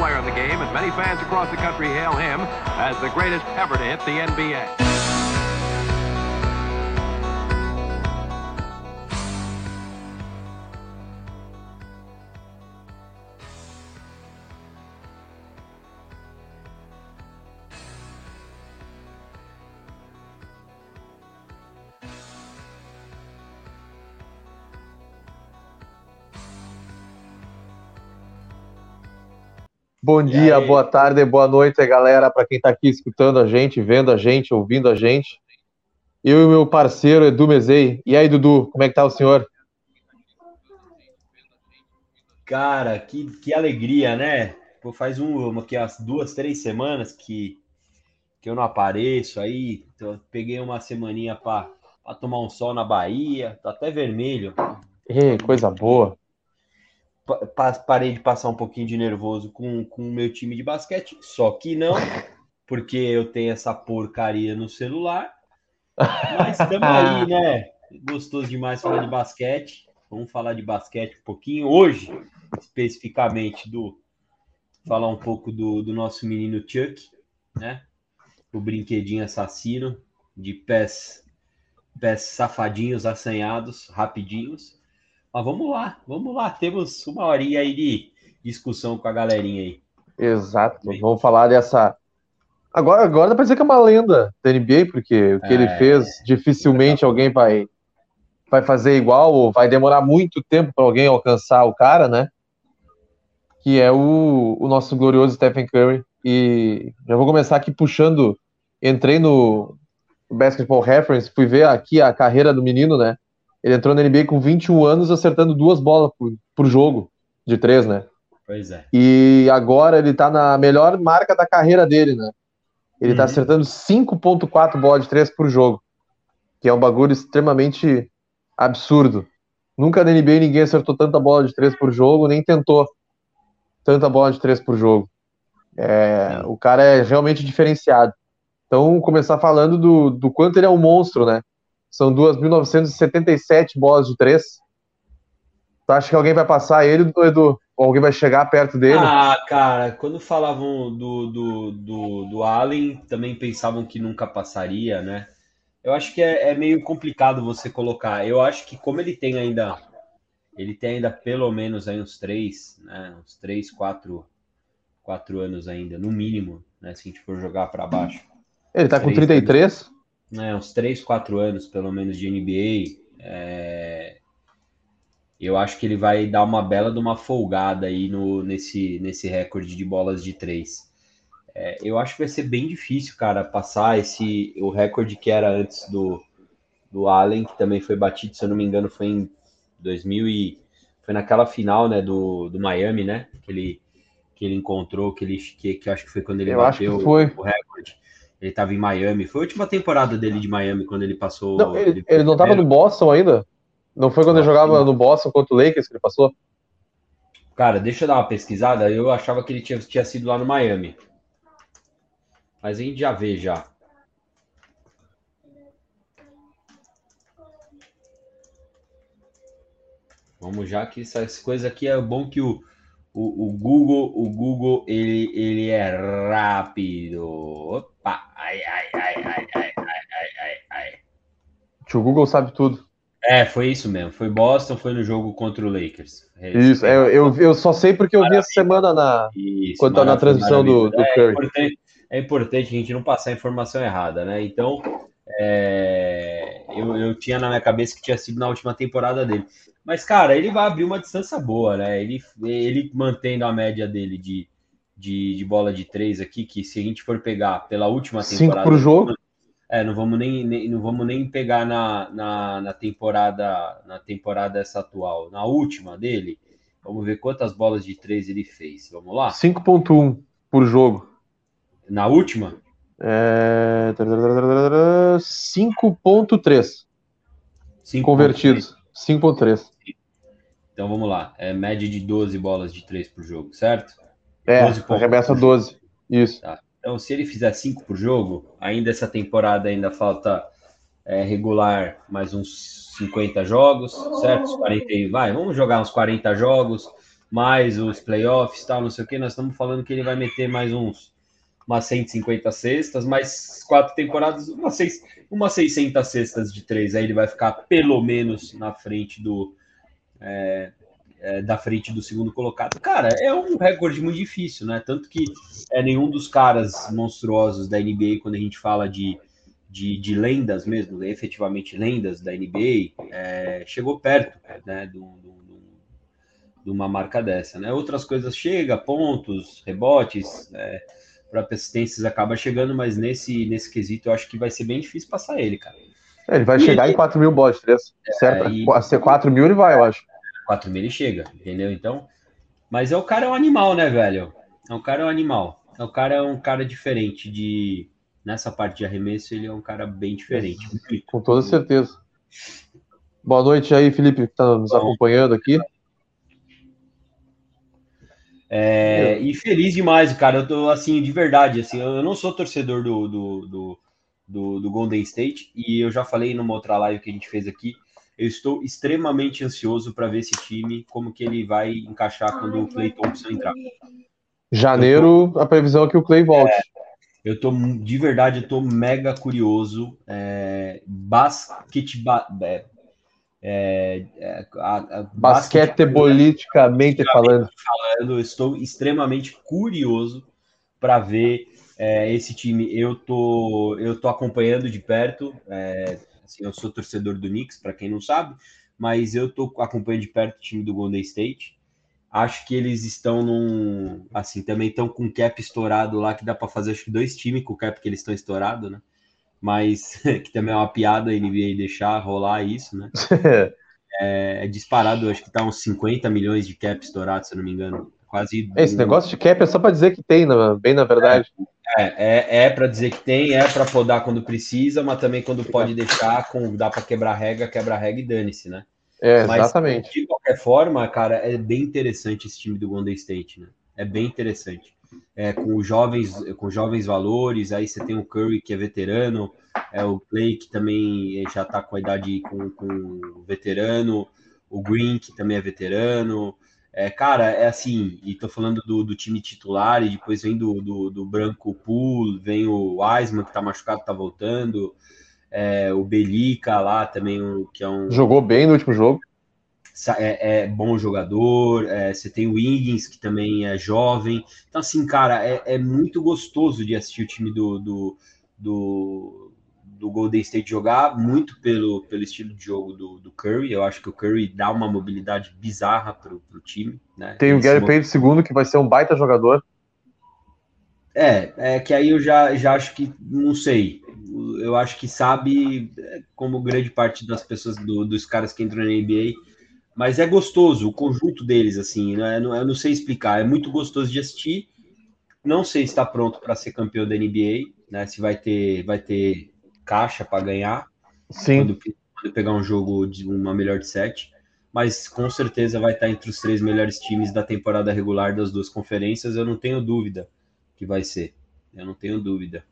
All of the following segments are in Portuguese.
player in the game, and many fans across the country hail him as the greatest ever to hit the NBA. Bom dia, boa tarde, boa noite, galera, para quem está aqui escutando a gente, vendo a gente, ouvindo a gente. Eu e meu parceiro Edu Mezei. E aí, Dudu, como é que tá o senhor? Cara, que, que alegria, né? Pô, faz um, aqui, as duas, três semanas que, que eu não apareço aí. Então, peguei uma semaninha para tomar um sol na Bahia, tá até vermelho. Ei, coisa boa parei de passar um pouquinho de nervoso com, com o meu time de basquete, só que não, porque eu tenho essa porcaria no celular. Mas estamos aí, né? Gostoso demais falar de basquete. Vamos falar de basquete um pouquinho. Hoje, especificamente, do falar um pouco do, do nosso menino Chuck, né? O brinquedinho assassino de pés, pés safadinhos, assanhados, rapidinhos. Mas vamos lá, vamos lá. Temos uma horinha aí de discussão com a galerinha aí. Exato. Bem. Vamos falar dessa. Agora, agora dá pra dizer que é uma lenda da NBA, porque o que é... ele fez, dificilmente alguém vai, vai fazer igual, ou vai demorar muito tempo para alguém alcançar o cara, né? Que é o, o nosso glorioso Stephen Curry. E já vou começar aqui puxando. Entrei no Basketball Reference, fui ver aqui a carreira do menino, né? Ele entrou na NBA com 21 anos, acertando duas bolas por, por jogo, de três, né? Pois é. E agora ele tá na melhor marca da carreira dele, né? Ele tá uhum. tá acertando 5.4 bolas de três por jogo, que é um bagulho extremamente absurdo. Nunca na NBA ninguém acertou tanta bola de três por jogo, nem tentou tanta bola de três por jogo. É, o cara é realmente diferenciado. Então, começar falando do, do quanto ele é um monstro, né? São 2.977 bolas de três. Tu acha que alguém vai passar ele, Edu? Ou alguém vai chegar perto dele? Ah, cara, quando falavam do, do, do, do Allen, também pensavam que nunca passaria, né? Eu acho que é, é, meio complicado você colocar. Eu acho que como ele tem ainda. Ele tem ainda pelo menos aí uns três, né? Uns três, quatro, quatro anos ainda, no mínimo, né? Se a gente for jogar para baixo. Ele tá com 33? Né, uns 3, 4 anos, pelo menos, de NBA, é... eu acho que ele vai dar uma bela de uma folgada aí no, nesse, nesse recorde de bolas de 3. É, eu acho que vai ser bem difícil, cara, passar esse o recorde que era antes do, do Allen, que também foi batido, se eu não me engano, foi em 2000 e foi naquela final, né, do, do Miami, né, que ele que ele encontrou, que ele que, que acho que foi quando ele eu bateu o, o recorde. Ele estava em Miami. Foi a última temporada dele de Miami quando ele passou. Não, ele, ele, ele não estava no Boston ainda? Não foi quando ele jogava no Boston contra o Lakers que ele passou? Cara, deixa eu dar uma pesquisada. Eu achava que ele tinha, tinha sido lá no Miami. Mas a gente já vê já. Vamos já que essas coisas aqui é bom que o, o, o, Google, o Google ele, ele é rápido. Ah, ai, ai, ai, ai, ai, ai, ai, ai. Tio Google sabe tudo. É, foi isso mesmo. Foi Boston, foi no jogo contra o Lakers. É isso, é, eu, eu só sei porque eu maravilha. vi essa semana na, isso, quando tá na transmissão do, do é, Curry. É importante, é importante a gente não passar a informação errada, né? Então, é, eu, eu tinha na minha cabeça que tinha sido na última temporada dele. Mas, cara, ele vai abrir uma distância boa, né? Ele, ele mantendo a média dele de de, de bola de três aqui, que se a gente for pegar pela última temporada. Cinco pro jogo? É, não vamos nem, nem, não vamos nem pegar na, na, na, temporada na temporada essa atual. Na última dele, vamos ver quantas bolas de três ele fez. Vamos lá? 5.1 por jogo. Na última? É... 5.3 convertidos. 5.3. Então vamos lá. É média de 12 bolas de 3 por jogo, certo? É, 12 arremessa 12. Isso. Tá. Então, se ele fizer 5 por jogo, ainda essa temporada ainda falta é, regular mais uns 50 jogos, certo? 40, vai, vamos jogar uns 40 jogos, mais os playoffs, tal, não sei o que. Nós estamos falando que ele vai meter mais uns umas 150 cestas, mais quatro temporadas, umas, seis, umas 600 cestas de três. Aí ele vai ficar pelo menos na frente do é, é, da frente do segundo colocado. Cara, é um recorde muito difícil, né? Tanto que é nenhum dos caras monstruosos da NBA quando a gente fala de de, de lendas mesmo, efetivamente lendas da NBA, é, chegou perto né, de, de, uma marca dessa. Né? Outras coisas chega, pontos, rebotes, é, para assistências acaba chegando, mas nesse, nesse quesito eu acho que vai ser bem difícil passar ele, cara. É, ele vai e chegar ele... em 4 mil bots, é, certo? E... Ser 4 mil ele vai, eu acho. 4 mil ele chega, entendeu? Então, mas é o cara é um animal, né, velho? É um cara é um animal. É o cara é um cara diferente de nessa parte de arremesso, ele é um cara bem diferente. Com toda certeza. Boa noite aí, Felipe, que está nos acompanhando aqui. É, e feliz demais, cara. Eu tô assim, de verdade, assim, eu não sou torcedor do, do, do, do, do Golden State, e eu já falei numa outra live que a gente fez aqui. Eu estou extremamente ansioso para ver esse time, como que ele vai encaixar quando o Clay Thompson entrar. Janeiro, a previsão é que o Clay volte. É, eu tô de verdade, eu tô mega curioso. É, basquete, é, é, é, a, a basquetebolisticamente falando. falando, eu estou extremamente curioso para ver é, esse time. Eu tô, eu tô acompanhando de perto. É, assim, eu sou torcedor do Knicks, para quem não sabe, mas eu tô acompanhando de perto o time do Golden State. Acho que eles estão num. Assim, também estão com cap estourado lá, que dá para fazer acho que dois times com o cap que eles estão estourado, né? Mas que também é uma piada a NBA deixar rolar isso, né? é, é, disparado, acho que tá uns 50 milhões de cap estourado, se eu não me engano. Quase. Esse negócio de cap é só para dizer que tem, bem na verdade. É, é, é para dizer que tem, é para podar quando precisa, mas também quando pode deixar, com, dá para quebrar regra, quebra regra e dane-se, né? É, exatamente. Mas, de qualquer forma, cara, é bem interessante esse time do Golden State, né? É bem interessante. É, com jovens, com jovens valores, aí você tem o Curry, que é veterano, é o Clay, que também já tá com a idade com, com veterano, o Green, que também é veterano. É, cara, é assim, e tô falando do, do time titular, e depois vem do, do, do Branco Pool, vem o Wiseman, que tá machucado, tá voltando é, o Belica lá também, um, que é um. Jogou bem no último jogo. É, é bom jogador. É, você tem o Wiggins, que também é jovem. Então, assim, cara, é, é muito gostoso de assistir o time do, do, do, do, Golden State jogar, muito pelo, pelo estilo de jogo do, do Curry. Eu acho que o Curry dá uma mobilidade bizarra pro, pro time. Né? Tem o Gary Payne II, que vai ser um baita jogador. É, é que aí eu já, já acho que, não sei, eu acho que sabe, como grande parte das pessoas, do, dos caras que entram na NBA, mas é gostoso o conjunto deles, assim, né? eu não sei explicar, é muito gostoso de assistir. Não sei se está pronto para ser campeão da NBA, né? Se vai ter, vai ter caixa para ganhar. Sim. Quando, quando, pegar um jogo de uma melhor de sete, mas com certeza vai estar entre os três melhores times da temporada regular das duas conferências. Eu não tenho dúvida que vai ser. Eu não tenho dúvida.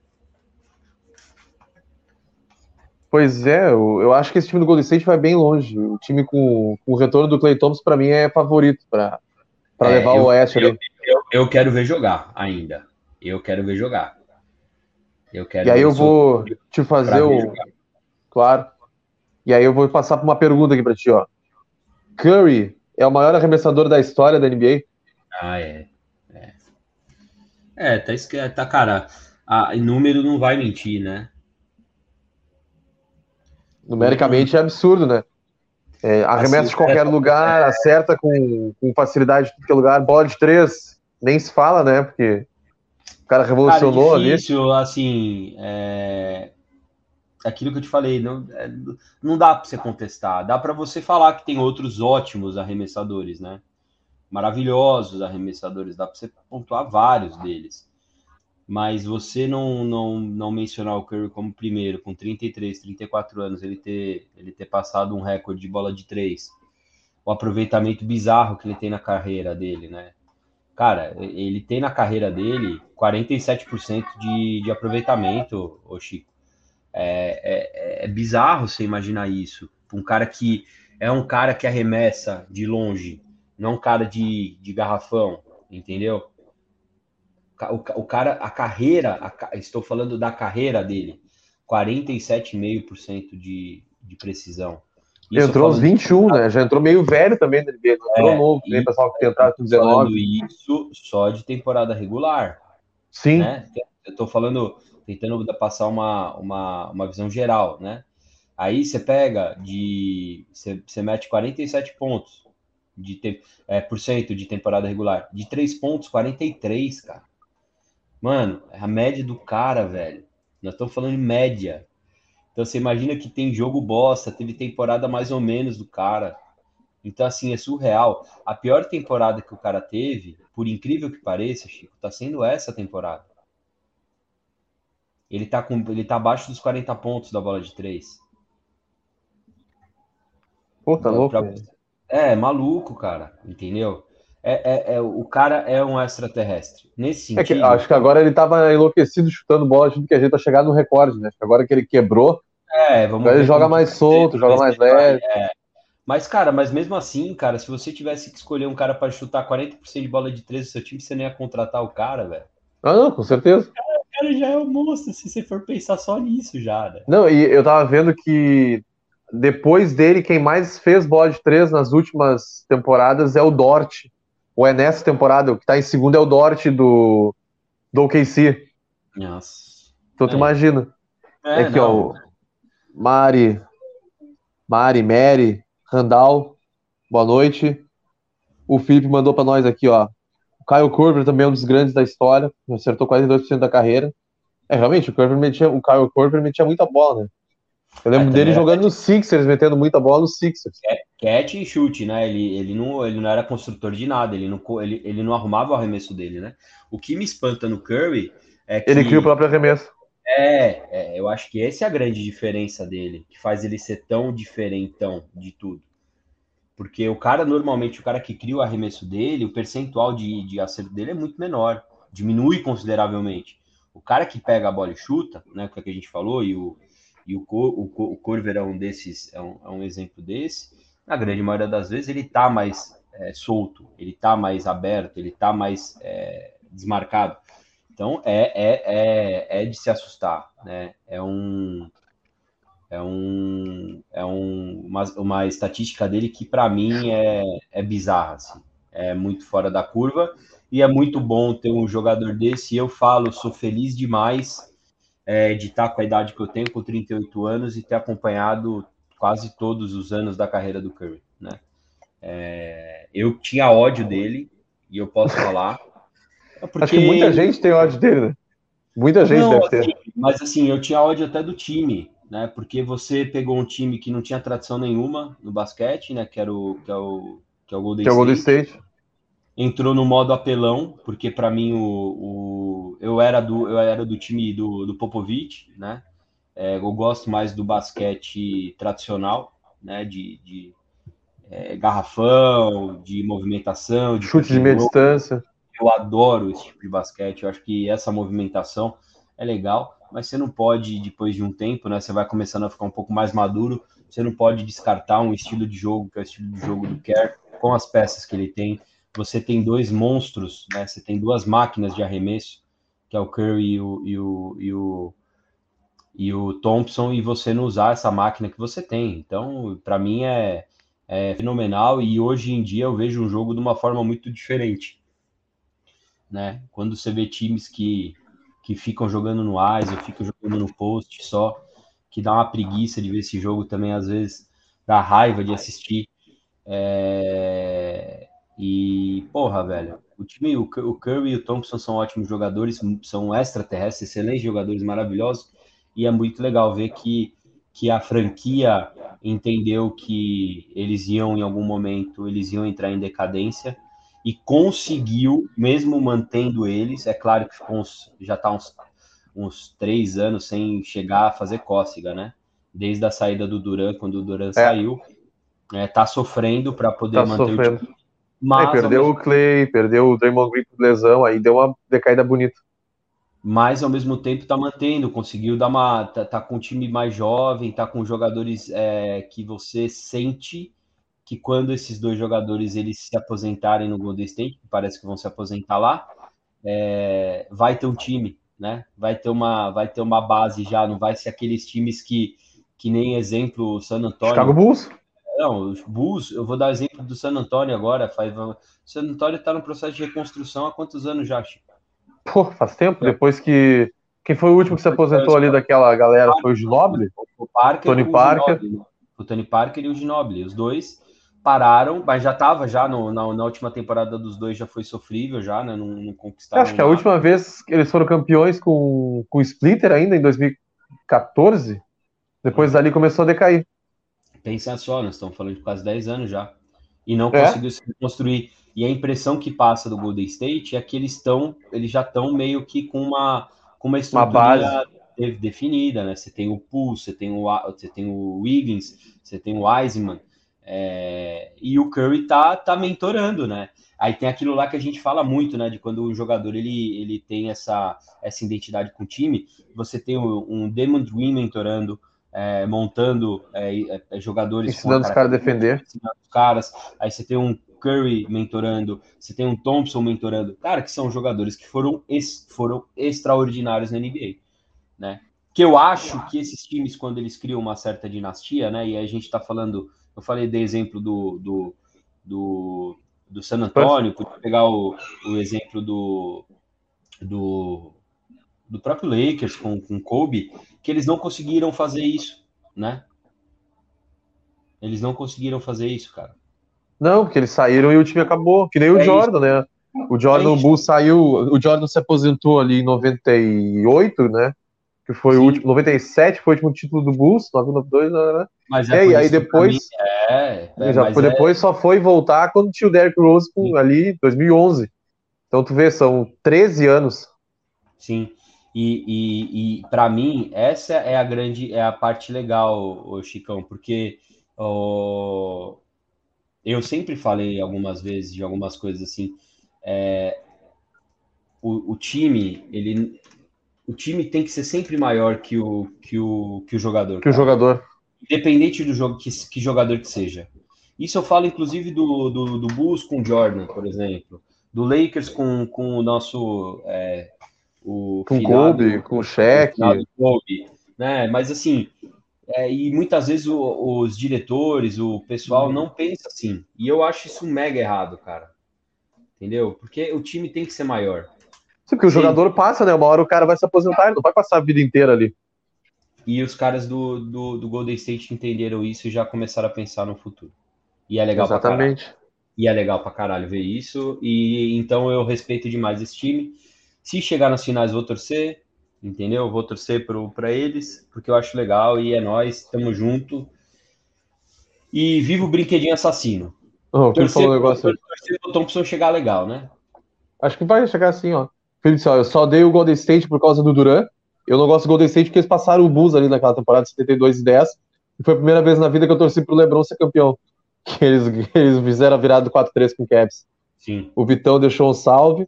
Pois é, eu, eu, acho que esse time do Golden State vai bem longe. O time com, com o retorno do Clay Thompson, para mim, é favorito para é, levar eu, o Oeste eu, ali. Eu, eu, quero ver jogar ainda. Eu quero ver jogar. Eu quero e aí eu vou te fazer o. Claro. E aí eu vou passar para uma pergunta aqui para ti, ó. Curry é o maior arremessador da história da NBA? Ah, é. É, é tá, tá cara. A, número não vai mentir, né? Numericamente é absurdo, né? É, arremessa assim, de qualquer é, lugar, é, acerta com, com facilidade de qualquer lugar, bola de três, nem se fala, né? Porque cara revolucionou cara, é difícil, ali. assim, é... aquilo que eu te falei, não, é, não dá para você contestar, dá para você falar que tem outros ótimos arremessadores, né? Maravilhosos arremessadores, dá para você pontuar vários deles mas você não, não, não mencionar o Curry como primeiro, com 33, 34 anos, ele ter, ele ter passado um recorde de bola de três, o aproveitamento bizarro que ele tem na carreira dele, né? Cara, ele tem na carreira dele 47% de, de aproveitamento, ô Chico. É, é, é bizarro você imaginar isso. Um cara que é um cara que arremessa de longe, não um cara de, de garrafão, entendeu? O, o cara, a carreira, a, estou falando da carreira dele, 47,5% de, de precisão. Isso entrou aos 21, né? Já entrou meio velho também no NBA, não entrou é, novo, nem pessoal que tentar com 19. Isso só de temporada regular. Sim. Né? Eu tô falando, tentando passar uma, uma, uma visão geral, né? Aí você pega de. Você, você mete 47 pontos de te, é, por cento de temporada regular. De 3 pontos, 43, cara. Mano, é a média do cara, velho. Nós estamos falando em média. Então você imagina que tem jogo bosta, teve temporada mais ou menos do cara. Então, assim, é surreal. A pior temporada que o cara teve, por incrível que pareça, Chico, tá sendo essa temporada. Ele tá, com, ele tá abaixo dos 40 pontos da bola de 3. Pô, tá louco? Pra... É, maluco, cara, entendeu? É, é, é, o cara é um extraterrestre. Nesse sentido. É que, acho que agora ele tava enlouquecido chutando bola, achando que a gente tá chegando no recorde, né? Agora que ele quebrou, é, vamos ele joga mais solto, joga mais leve. É. Mas, cara, mas mesmo assim, cara, se você tivesse que escolher um cara para chutar 40% de bola de 13 do seu time, você não ia contratar o cara, velho. Ah, não, com certeza. Cara, o cara já é um monstro, se você for pensar só nisso já, né? Não, e eu tava vendo que depois dele, quem mais fez bola de 3 nas últimas temporadas é o Dort. Ou é nessa temporada, o que tá em segundo é o Dort do, do OKC. Nossa. Então tu é. imagina. É, é que, ó, Mari, Mari, Mary, Randall, boa noite. O Felipe mandou para nós aqui, ó. O Kyle Korver também é um dos grandes da história, acertou 42% da carreira. É, realmente, o, Korver metia, o Kyle Korver metia muita bola, né? Eu lembro é, dele jogando no Sixers, metendo muita bola no Sixers. Catch e chute, né? Ele, ele, não, ele não era construtor de nada, ele não, ele, ele não arrumava o arremesso dele, né? O que me espanta no Curry é que. Ele cria o próprio arremesso. É, é, eu acho que essa é a grande diferença dele, que faz ele ser tão diferentão de tudo. Porque o cara, normalmente, o cara que cria o arremesso dele, o percentual de, de acerto dele é muito menor, diminui consideravelmente. O cara que pega a bola e chuta, né, que, é que a gente falou, e o, e o, o, o Corver é um desses, é um, é um exemplo desse, na grande maioria das vezes ele tá mais é, solto, ele tá mais aberto, ele tá mais é, desmarcado. Então é, é, é, é de se assustar, né? É um é um é um, uma, uma estatística dele que para mim é, é bizarra, assim. é muito fora da curva e é muito bom ter um jogador desse. Eu falo, sou feliz demais é, de estar com a idade que eu tenho, com 38 anos, e ter acompanhado quase todos os anos da carreira do Curry, né? É, eu tinha ódio dele e eu posso falar porque... Acho que muita gente tem ódio dele, né? Muita gente não, deve assim, ter. Mas assim, eu tinha ódio até do time, né? Porque você pegou um time que não tinha tradição nenhuma no basquete, né? Que era o que é o, que é o Golden que State. É o Golden State. Entrou no modo apelão, porque para mim o, o, eu era do eu era do time do, do Popovich, né? É, eu gosto mais do basquete tradicional, né? De, de é, garrafão, de movimentação, de chute de meia distância. Eu adoro esse tipo de basquete. Eu acho que essa movimentação é legal, mas você não pode, depois de um tempo, né? Você vai começando a ficar um pouco mais maduro. Você não pode descartar um estilo de jogo, que é o estilo de jogo do Kerr, com as peças que ele tem. Você tem dois monstros, né? Você tem duas máquinas de arremesso, que é o Curry e o, e o, e o, e o Thompson, e você não usar essa máquina que você tem. Então, para mim é, é fenomenal. E hoje em dia eu vejo um jogo de uma forma muito diferente né? Quando você vê times que, que ficam jogando no ISO, ficam jogando no post só, que dá uma preguiça de ver esse jogo também, às vezes dá raiva de assistir. É... E, porra, velho, o time, o, Curry e o Thompson são ótimos jogadores, são extraterrestres, excelentes jogadores, maravilhosos, e é muito legal ver que, que a franquia entendeu que eles iam, em algum momento, eles iam entrar em decadência, e conseguiu, mesmo mantendo eles, é claro que ficou uns, já está uns, uns três anos sem chegar a fazer cócega, né? Desde a saída do Duran, quando o Duran é. saiu, é, tá sofrendo para poder tá manter sofrendo. o time. Mas, é, perdeu mesmo... o Clay, perdeu o Draymond Green por lesão, aí deu uma decaída bonita. mas ao mesmo tempo está mantendo, conseguiu dar uma. Tá, tá, com um time mais jovem, tá com jogadores é, que você sente que quando esses dois jogadores eles se aposentarem no Golden State, que parece que vão se aposentar lá, é, vai ter um time, né? Vai ter uma, vai ter uma base já, não vai ser aqueles times que, que nem exemplo o San Antonio. Chicago Bulls? Não, os Bulls, eu vou dar exemplo do San Antonio agora. Faz, o San Antonio está no processo de reconstrução há quantos anos já, Chico? Pô, faz tempo, é. depois que. Quem foi o último que se aposentou ali daquela galera? Foi o Ginobili? O Parker, Tony o Parker. Ginobili. O Tony Parker e o Ginobili. Os dois pararam, mas já estava já no, na, na, última temporada dos dois já foi sofrível já, né? Não, não conquistaram. Acho que a última vez que eles foram campeões com, com o Splitter ainda em 2014. Depois dali começou a decair. Pensa só, nós estamos falando de quase 10 anos já. E não é? conseguiu se construir. E a impressão que passa do Golden State é que eles estão, eles já estão meio que com uma, com uma estrutura uma definida, né? Você tem o Poole, você tem o, você tem o Wiggins, você tem o Wiseman, é, e o Curry tá, tá mentorando, né? Aí tem aquilo lá que a gente fala muito, né? De quando o jogador ele, ele tem essa, essa identidade com o time. Você tem um, um Demon Green mentorando, é, montando é, é jogadores. Ensinando os caras a defender. Ensinando os caras. Aí você tem um Curry mentorando, você tem um Thompson mentorando. Cara, que são jogadores que foram, ex, foram extraordinários na NBA, né? Que eu acho que esses times, quando eles criam uma certa dinastia, né? E a gente tá falando eu falei de exemplo do, do, do, do San Antonio, podia pegar o, o exemplo do, do, do próprio Lakers com, com Kobe, que eles não conseguiram fazer isso, né? Eles não conseguiram fazer isso, cara. Não, porque eles saíram e o time acabou, que nem o é Jordan, isso. né? O Jordan, é o Bull saiu, o Jordan se aposentou ali em 98, né? Que foi Sim. o último, 97 foi o último título do Bulls, 992, né? Mas é, é e aí depois. É, é, já foi, é... depois só foi voltar quando tinha o Derrick Rose com, ali, 2011. Então tu vê, são 13 anos. Sim. E, e, e para mim, essa é a grande, é a parte legal, o Chicão, porque eu sempre falei algumas vezes de algumas coisas assim. É, o, o time, ele, o time tem que ser sempre maior que o, que o, que o jogador. Que cara. o jogador independente do jogo, que, que jogador que seja. Isso eu falo, inclusive, do, do, do Bulls com o Jordan, por exemplo, do Lakers com, com o nosso. É, o com o Kobe, com o Shaq. Kobe, né? Mas assim, é, e muitas vezes o, os diretores, o pessoal não pensa assim. E eu acho isso mega errado, cara. Entendeu? Porque o time tem que ser maior. Sim, porque o jogador passa, né? Uma hora o cara vai se aposentar, ele não vai passar a vida inteira ali. E os caras do, do, do, Golden State entenderam isso e já começaram a pensar no futuro. E é legal Exatamente. pra caralho. E é legal pra caralho ver isso. E então eu respeito demais esse time. Se chegar nas finais, vou torcer, entendeu? Vou torcer para eles, porque eu acho legal e é nós, tamo junto. E viva o brinquedinho assassino. Oh, torcer, um negócio... torcer pro Thompson chegar legal, né? Acho que vai chegar assim, ó. Felipe, eu só dei o Golden State por causa do Duran eu não gosto do Golden State porque eles passaram o Bulls ali naquela temporada de 72 e 10. E foi a primeira vez na vida que eu torci pro LeBron ser campeão. Que eles, eles fizeram a virada do 4-3 com o Cavs. Sim. O Vitão deixou um salve.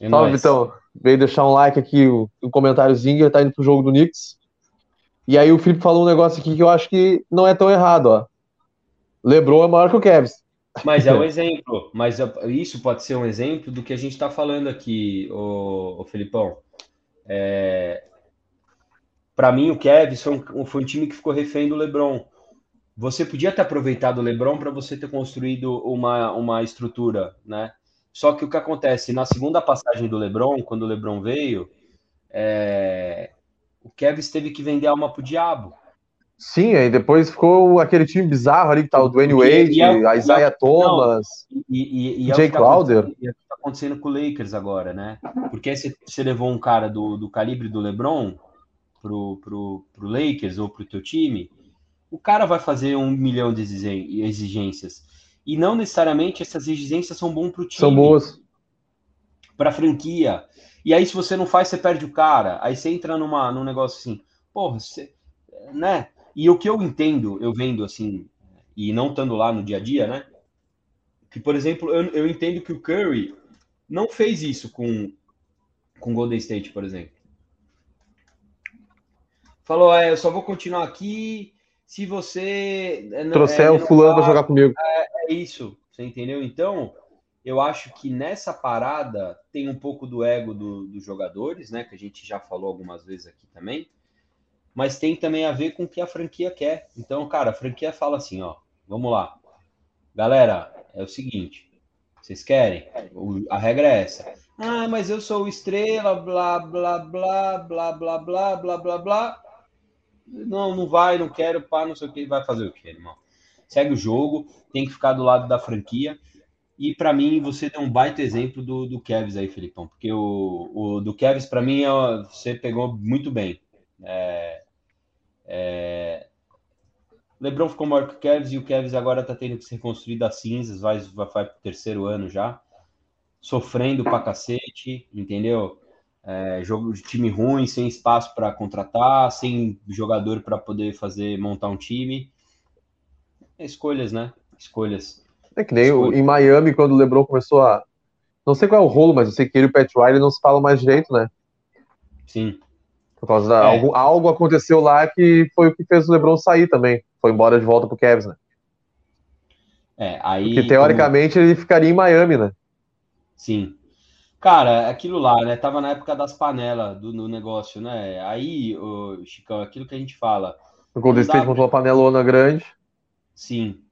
É salve, nóis. Vitão. Veio deixar um like aqui, um, um comentáriozinho, ele tá indo pro jogo do Knicks. E aí o Felipe falou um negócio aqui que eu acho que não é tão errado, ó. LeBron é maior que o Cavs. Mas é um exemplo. Mas isso pode ser um exemplo do que a gente está falando aqui, o, o Felipão. É, para mim, o Cavs foi um, foi um time que ficou refém do LeBron. Você podia ter aproveitado o LeBron para você ter construído uma, uma estrutura, né? Só que o que acontece na segunda passagem do LeBron, quando o LeBron veio, é... o Kevin teve que vender alma pro diabo. Sim, aí depois ficou aquele time bizarro ali que tá o Dwayne Wade, e, é, a Isaiah Thomas, e, e, Jay é Crowder. Tá, é tá acontecendo com o Lakers agora, né? Porque você, você levou um cara do, do calibre do LeBron, pro, pro, pro Lakers ou pro teu time, o cara vai fazer um milhão de exigências. E não necessariamente essas exigências são bom pro time. São boas. Pra franquia. E aí, se você não faz, você perde o cara. Aí você entra numa, num negócio assim, porra, você, né? E o que eu entendo, eu vendo assim, e não estando lá no dia a dia, né? Que, por exemplo, eu, eu entendo que o Curry não fez isso com com Golden State, por exemplo. Falou, é, eu só vou continuar aqui se você. é, Trouxer é, o fulano renovar- jogar comigo. É isso, você entendeu? Então, eu acho que nessa parada tem um pouco do ego do- dos jogadores, né? Que a gente já falou algumas vezes aqui também. Mas tem também a ver com o que a franquia quer. Então, cara, a franquia fala assim, ó, vamos lá. Galera, é o seguinte, vocês querem? A regra é essa. Ah, mas eu sou estrela, blá, blá, blá, blá, blá, blá, blá, blá, blá. Não, não vai, não quero, pá, não sei o que. Vai fazer o quê, irmão? Segue o jogo, tem que ficar do lado da franquia. E para mim, você deu um baita exemplo do, do Kevs aí, Felipão, porque o, o do Kevs, para mim, é, você pegou muito bem. É, é, LeBron ficou maior que o Kevs e o Kevs agora tá tendo que se reconstruir das cinzas, vai, vai, vai pro terceiro ano já, sofrendo pra cacete, entendeu? É, jogo de time ruim, sem espaço para contratar, sem jogador para poder fazer montar um time. Escolhas, né? Escolhas. É que nem em Miami, quando o LeBron começou a. Não sei qual é o rolo, mas eu sei que ele e o Pat Riley não se falam mais direito, né? Sim. Por causa da. É. Algo, algo aconteceu lá que foi o que fez o LeBron sair também. Foi embora de volta pro Cavs, né? É, aí. Porque teoricamente ele ficaria em Miami, né? Sim. Cara, aquilo lá, né? Tava na época das panelas do, do negócio, né? Aí, ô, Chicão, aquilo que a gente fala. O Golden State montou uma panelona grande. Sim.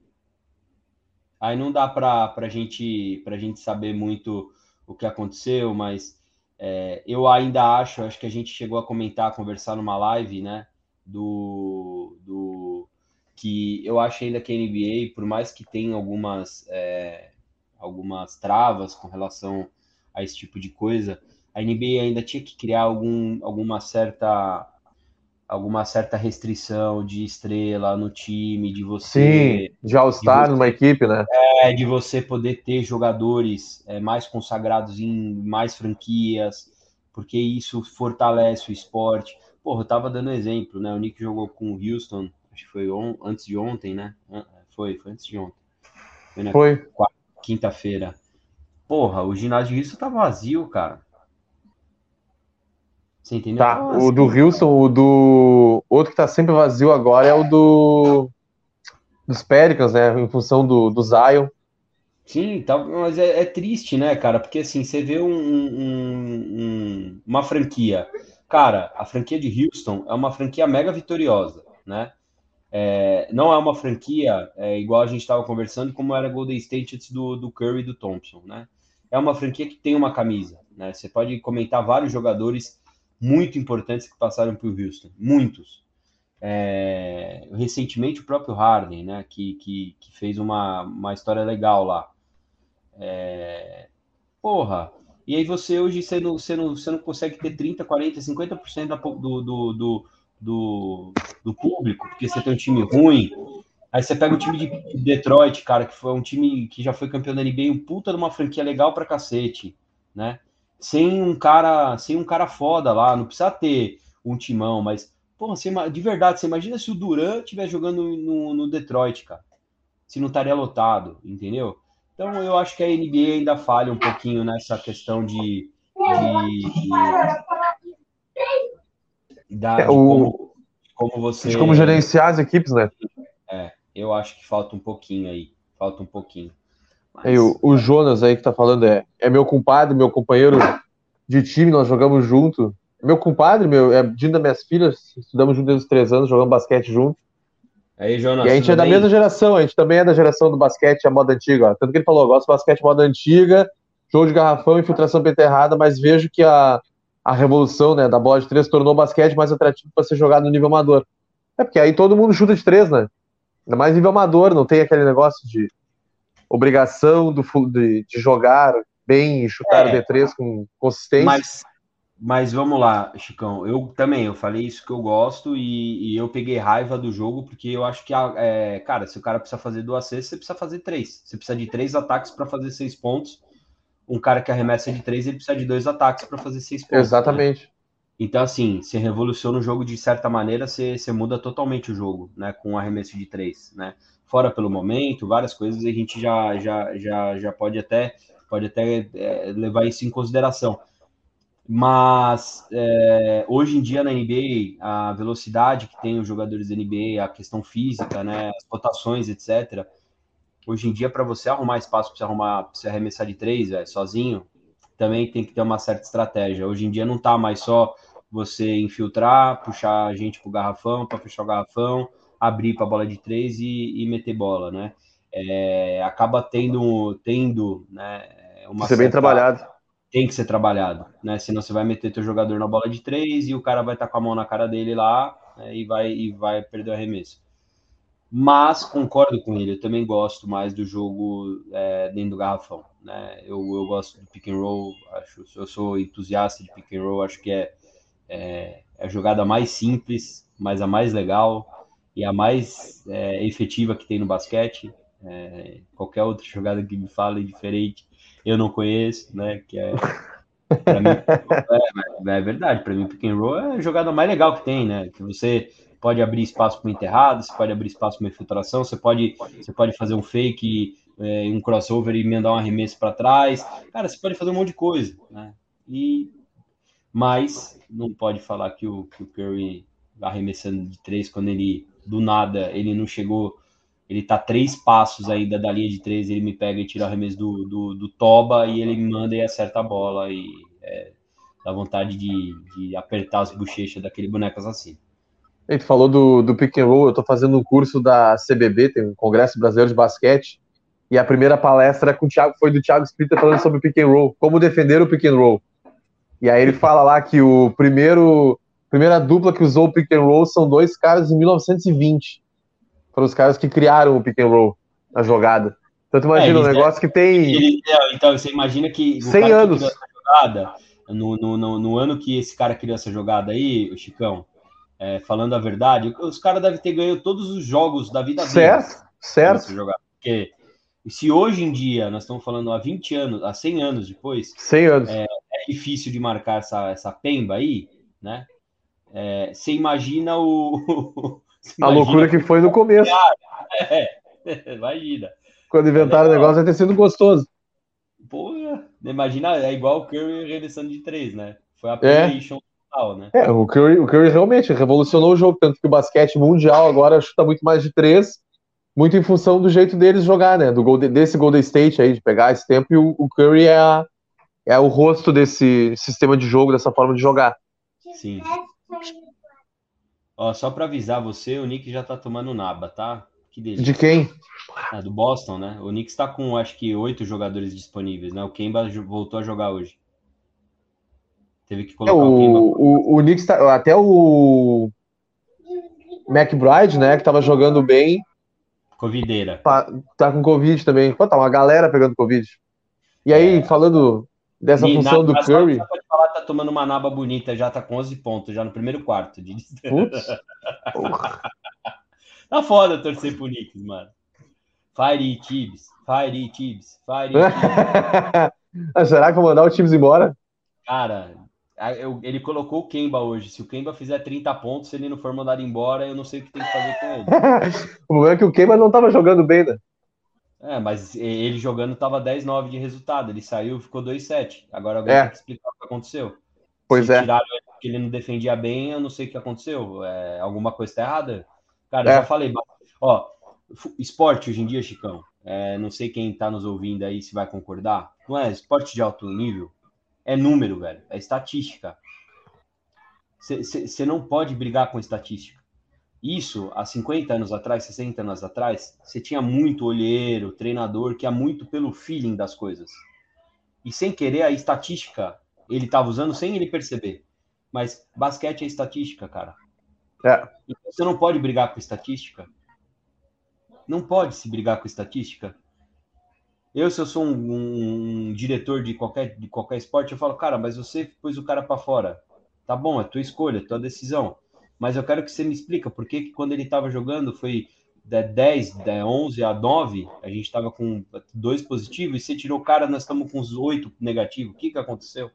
Aí não dá pra, pra, gente, pra gente saber muito o que aconteceu, mas é, eu ainda acho, acho que a gente chegou a comentar, a conversar numa live, né? Do, do que eu acho ainda que a NBA, por mais que tenha algumas, é, algumas travas com relação a esse tipo de coisa, a NBA ainda tinha que criar algum, alguma certa alguma certa restrição de estrela no time, de você Sim, de All-Star numa equipe, né? é, de você poder ter jogadores é, mais consagrados em mais franquias, porque isso fortalece o esporte. Porra, eu tava dando exemplo, né? O Nick jogou com o Houston, acho que foi on- antes de ontem, né? Foi, foi antes de ontem. Foi na Foi. quinta-feira. Porra, o ginásio de Houston tá vazio, cara. Você entendeu? Tá, o do. Wilson, o do. Outro que tá sempre vazio agora é o do. Dos Pelicans, né? Em função do, do Zion. Sim, tá, mas é, é triste, né, cara? Porque assim, você vê um, um- um- uma franquia. Cara, a franquia de Houston é uma franquia mega vitoriosa, né? É, não é uma franquia é, igual a gente estava conversando, como era Golden State antes do, do Curry e do Thompson, né? É uma franquia que tem uma camisa, né? Você pode comentar vários jogadores muito importantes que passaram por Houston, muitos. É, recentemente o próprio Harden, né? Que, que, que fez uma, uma história legal lá. É, porra, e aí você hoje você não, você não, você não consegue ter 30, 40, 50% da do, do, do, do, do público, porque você tem um time ruim. Aí você pega o time de Detroit, cara, que foi um time que já foi campeão da NBA, um puta de uma franquia legal pra cacete, né? Sem um cara, sem um cara foda lá, não precisa ter um timão, mas, porra, você de verdade, você imagina se o Duran estiver jogando no, no Detroit, cara. Se não estaria lotado, entendeu? Então eu acho que a NBA ainda falha um pouquinho nessa questão de, de, de, da- É, de como, como você. De como gerenciar as equipes, né? Eu acho que falta um pouquinho aí. Falta um pouquinho. Mas- Aí, o, o Jonas aí que tá falando é, é meu compadre, meu companheiro de time, nós jogamos junto. Meu compadre, meu, é Dino das minhas filhas, estudamos junto desde os três anos, jogamos basquete junto. Aí, Jonas, e a gente é da bem? mesma geração, a gente também é da geração do basquete, a moda antiga. Ó. Tanto que ele falou, eu gosto do basquete moda antiga, jogo de garrafão, infiltração beterrada, mas vejo que a, a revolução né, da bola de três tornou o basquete mais atrativo para ser jogado no nível amador. É porque aí todo mundo chuta de três, né? Ainda mais nível amador, não tem aquele negócio de obrigação do, de, de jogar bem e chutar É. o D3 com consistência. Mas, mas vamos lá, Chicão. Eu também, eu falei isso que eu gosto e, e eu peguei raiva do jogo porque eu acho que, é, cara, se o cara precisa fazer duas cestas, você precisa fazer três. Você precisa de três ataques para fazer seis pontos. Um cara que arremessa de três, ele precisa de dois ataques para fazer seis pontos. né? Exatamente. Então, assim, você revoluciona o jogo de certa maneira, você, você muda totalmente o jogo, né? Com um arremesso de três, né? Fora pelo momento, várias coisas a gente já, já, já, já pode até, pode até é, levar isso em consideração. Mas é, hoje em dia na NBA, a velocidade que tem os jogadores da NBA, a questão física, né, as rotações, etc. Hoje em dia, para você arrumar espaço para você arrumar, você arremessar de três, véio, sozinho, também tem que ter uma certa estratégia. Hoje em dia não tá mais só você infiltrar, puxar a gente pro garrafão, para fechar o garrafão, abrir para bola de três e, e meter bola, né? É, acaba tendo, tendo, né? Uma ser certa... bem trabalhado tem que ser trabalhado, né? Senão você vai meter teu jogador na bola de três e o cara vai estar tá com a mão na cara dele lá né? e, vai, e vai perder o arremesso. Mas concordo com ele, eu também gosto mais do jogo é, dentro do garrafão, né? Eu, eu gosto do pick and roll, acho, eu sou entusiasta de pick and roll, acho que é, é, é a jogada mais simples, mas a mais legal e a mais é, efetiva que tem no basquete. É, qualquer outra jogada que me fale diferente, eu não conheço, né? Que é. Mim, é, é, verdade, para mim, pick and roll é a jogada mais legal que tem, né? Que você pode abrir espaço para enterrado, você pode abrir espaço para uma infiltração, você pode, você pode fazer um fake, é, um crossover e emendar um arremesso para trás. Cara, você pode fazer um monte de coisa, né? E mas não pode falar que o, que o Curry arremessando de três quando ele do nada ele não chegou ele tá três passos ainda da linha de três, ele me pega e tira o arremesso do, do, do Toba e ele me manda e acerta a bola e é, dá vontade de, de apertar as bochechas daquele boneco assassino. E tu falou do, do pick and roll, eu tô fazendo um curso da CBB, tem um Congresso Brasileiro de Basquete, e a primeira palestra com o Thiago, foi do Thiago Splitter falando sobre pick and roll, como defender o pick and roll. E aí ele fala lá que o primeiro primeira dupla que usou o pick and roll são dois caras em 1920 foram os caras que criaram o pick and roll, a jogada. Então, tu imagina é, um negócio que tem. É, então, você imagina que. 100 anos. jogada, no, no, no, no, ano que esse cara criou essa jogada aí, o Chicão, é, falando a verdade, os caras devem ter ganho todos os jogos da vida certo, deles. Certo, certo. Porque se hoje em dia, nós estamos falando há 20 anos, há 100 anos depois. 100 anos. É, é difícil de marcar essa, essa pemba aí, né? É, você imagina o, a loucura que foi no começo. É, imagina. Quando inventaram é o negócio, vai ter sido gostoso. Porra, imagina, é igual o Curry regressando de três, né? Foi a PlayStation é. total, né? É, o Curry, o Curry realmente revolucionou o jogo, tanto que o basquete mundial agora chuta muito mais de três, muito em função do jeito deles jogar, né? Do Golden, desse Golden State aí, de pegar esse tempo, e o, o Curry é, a, é o rosto desse sistema de jogo, dessa forma de jogar. Sim. Ó, só para avisar você, o Nick já tá tomando naba, tá? Que delícia. De quem? É, do Boston, né? O Nick está com, acho que, oito jogadores disponíveis, né? O Kemba voltou a jogar hoje. Teve que colocar é, o, o Kemba. O, o Knicks tá, até o McBride, né, que tava jogando bem. Covideira. Tá, tá com Covid também. Pô, tá uma galera pegando Covid. E aí, é. falando dessa e função na, do Curry tá tomando uma naba bonita, já tá com 11 pontos, já no primeiro quarto. De... Tá foda torcer pro Knicks, mano. Fire Tibbs, Fire Tibbs, Fire Tibbs. Será que vou mandar o Tibbs embora? Cara, eu, ele colocou o Kemba hoje. Se o Kemba fizer 30 pontos, se ele não for mandado embora, eu não sei o que tem que fazer com ele. o problema é que o Kemba não tava jogando bem, né? É, mas ele jogando tava 10-9 de resultado. Ele saiu ficou 2-7. Agora alguém é. tem que explicar o que aconteceu. Pois Se é. Tiraram ele porque ele não defendia bem, eu não sei o que aconteceu. É, alguma coisa está errada? Cara, é. eu já falei. Ó, esporte hoje em dia, Chicão. É, não sei quem tá nos ouvindo aí se vai concordar. Não é esporte de alto nível. É número, velho. É estatística. Você não pode brigar com estatística. Isso, há 50 anos atrás, 60 anos atrás, você tinha muito olheiro, treinador, que é muito pelo feeling das coisas. E sem querer, a estatística ele estava usando sem ele perceber. Mas basquete é estatística, cara. É. Então, você não pode brigar com estatística. Não pode se brigar com estatística. Eu, se eu sou um, um, um diretor de qualquer, de qualquer esporte, eu falo, cara, mas você pôs o cara para fora. Tá bom, é tua escolha, é tua decisão mas eu quero que você me explica por que, que quando ele estava jogando foi da 10, da 11 a 9, a gente estava com dois positivos, e você tirou o cara, nós estamos com os oito negativos. O que, que aconteceu?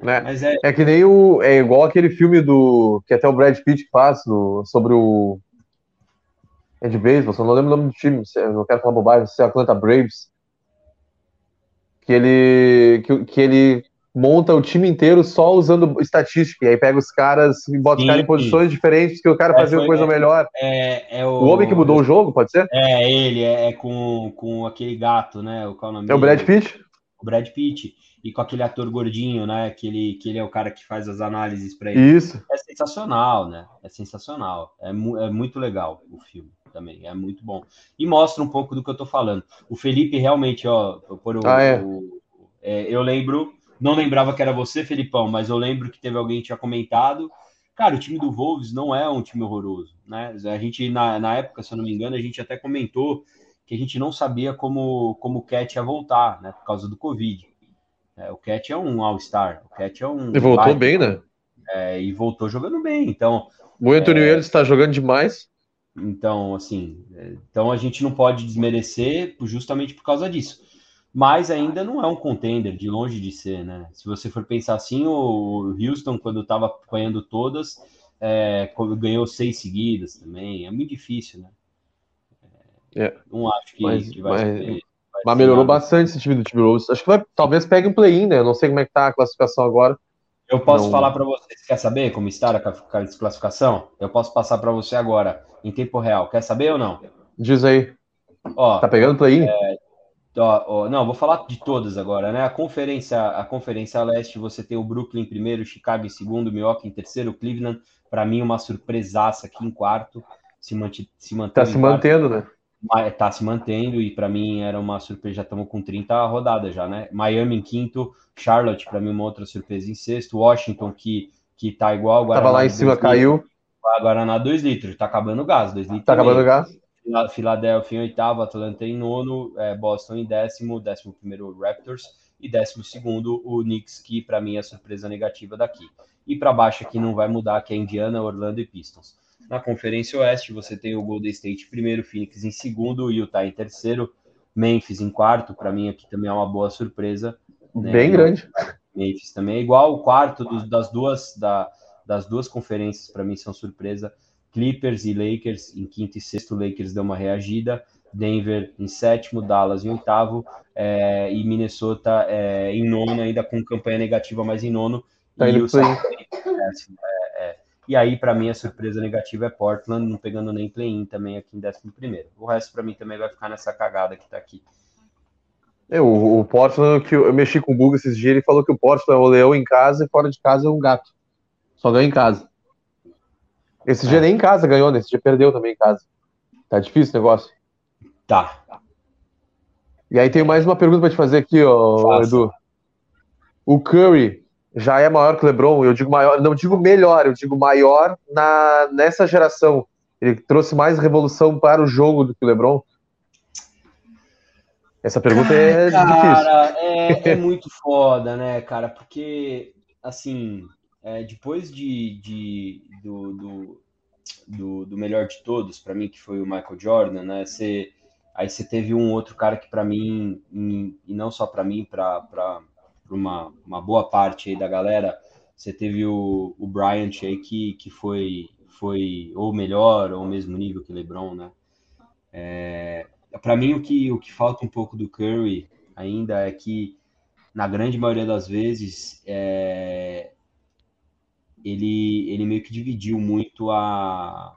É, Mas é... é que nem o. É igual aquele filme do. que até o Brad Pitt faz no, sobre o. É de beisebol, só não lembro o nome do time, não quero falar bobagem, se é Atlanta Braves. Que ele. Que, que ele monta o time inteiro só usando estatística. E aí pega os caras e bota os Sim, caras em sim. posições diferentes que o cara É, fazia foi- coisa é- melhor. É, é o, O homem que mudou o jogo, pode ser? É, ele, é, é com, com aquele gato, né? O, qual é o nome É? Brad Pitt? O Brad Pitt. E com aquele ator gordinho, né? Que ele, que ele é o cara que faz as análises pra ele. Isso. É sensacional, né? É sensacional. É, mu- é muito legal o filme também. É muito bom. E mostra um pouco do que eu tô falando. O Felipe realmente, ó, por o, Ah, é? o- é, eu lembro, não lembrava que era você, Felipão, mas eu lembro que teve alguém que tinha comentado. Cara, o time do Wolves não é um time horroroso, né? A gente, na, na época, se eu não me engano, a gente até comentou que a gente não sabia como, como o Cat ia voltar, né? Por causa do Covid. É, o Cat é um All-Star, o Cat é um. E voltou baita, bem, né? é, e voltou jogando bem. Então, O Antônio Eles está jogando demais. então, assim, é, então a gente não pode desmerecer justamente por causa disso. Mas ainda não é um contender, de longe de ser, né? Se você for pensar assim, o Houston, quando estava ganhando todas, é, ganhou seis seguidas também. É muito difícil, né? É. Não acho que, Mas- que vai mas- ser. vai Mas melhorou nada. bastante esse time do Timberwolves. Acho que vai, talvez pegue um play-in, né? Eu não sei como é que tá a classificação agora. Eu posso Não- falar para você, você quer saber como está a ca- a classificação? Eu posso passar para você agora, em tempo real. Quer saber ou não? Diz aí. Ó, Tá pegando play-in? Ó, ó, não, vou falar de todas agora, né? A conferência, a conferência leste, você tem o Brooklyn em primeiro, Chicago em segundo, Milwaukee em terceiro, Cleveland, para mim uma surpresaça aqui em quarto, se, manti, se mantém Tá se mantendo, né? tá se mantendo e para mim era uma surpresa, já estamos com 30 rodadas já, né? Miami em quinto, Charlotte para mim uma outra surpresa em sexto, Washington que que tá igual agora Tava lá em cima, caiu. Guaraná 2 litros, tá acabando o gás, 2 litros. Tá e meio. acabando o gás. Fila- Filadélfia em oitavo, Atlanta em nono, é, Boston em décimo, décimo primeiro Raptors e décimo segundo o Knicks, que para mim é a surpresa negativa daqui. E para baixo aqui não vai mudar, que é Indiana, Orlando e Pistons. Na Conferência Oeste você tem o Golden State em primeiro, Phoenix em segundo, Utah em terceiro, Memphis em quarto, para mim aqui também é uma boa surpresa. né? Bem grande. Memphis também é igual o quarto dos- das duas da- das duas conferências para mim são surpresa. Clippers e Lakers em quinto e sexto, Lakers deu uma reagida. Denver em sétimo, Dallas em oitavo é, e Minnesota é, em nono, ainda com campanha negativa, mas em nono. Tá e o é, é. E aí, para mim, a surpresa negativa é Portland, não pegando nem play-in também aqui em décimo primeiro. O resto, para mim, também vai ficar nessa cagada que tá aqui. É, o, o Portland, que eu, eu mexi com o Buga esses dias, ele falou que o Portland é o leão em casa e fora de casa é um gato. Só ganha em casa. Esse É. dia nem em casa ganhou, né? Esse dia perdeu também em casa. Tá difícil o negócio. Tá, E aí tem mais uma pergunta pra te fazer aqui, ó, Faça. Edu. O Curry já é maior que o LeBron? Eu digo maior, não digo melhor, eu digo maior na, nessa geração. Ele trouxe mais revolução para o jogo do que o LeBron? Essa pergunta é difícil. Cara, é, é muito foda, né, cara? Porque, assim, é, depois de, de- do, do, do, do melhor de todos, pra mim, que foi o Michael Jordan, né? Você, aí você teve um outro cara que, pra mim, em- e não só pra mim, pra uma, uma boa parte aí da galera, você teve o, o Bryant aí que, que foi, foi ou melhor, ou mesmo nível que LeBron, né? É, para mim, o que, o que falta um pouco do Curry ainda é que, na grande maioria das vezes, é, ele, ele meio que dividiu muito a,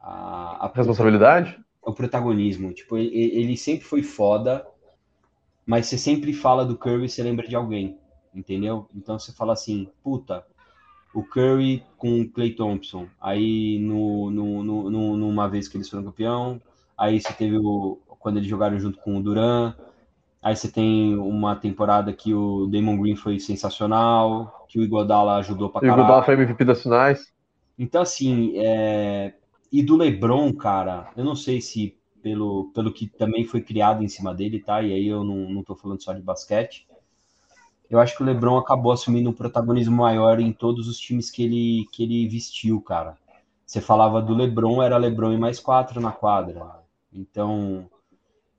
a, a- Responsabilidade? o protagonismo. Tipo, ele, ele sempre foi foda, mas você sempre fala do Curry e você lembra de alguém, entendeu? Então você fala assim, puta, o Curry com o Clay Thompson. Aí no, no, no, no- numa vez que eles foram campeão, aí você teve o quando eles jogaram junto com o Duran. Aí você tem uma temporada que o Damon Green foi sensacional, que o Iguodala ajudou pra E o caralho. Iguodala foi MVP das finais. Então, assim, é... e do LeBron, cara, eu não sei se pelo, pelo que também foi criado em cima dele, tá? E aí eu não, não tô falando só de basquete. Eu acho que o LeBron acabou assumindo um protagonismo maior em todos os times que ele, que ele vestiu, cara. Você falava do LeBron, era LeBron e mais quatro na quadra. Então,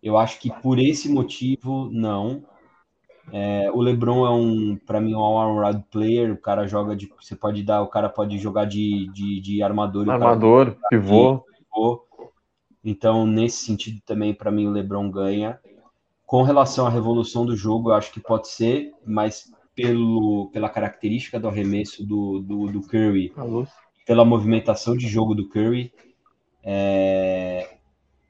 eu acho que por esse motivo, não. É, o LeBron é um, para mim, um all-around player. O cara joga de, você pode dar, o cara pode jogar de, de, de armador. e Armador, pivô. pivô. Então, nesse sentido também, para mim, o LeBron ganha. Com relação à revolução do jogo, eu acho que pode ser, mas pelo, pela característica do arremesso do, do, do Curry, pela movimentação de jogo do Curry, é,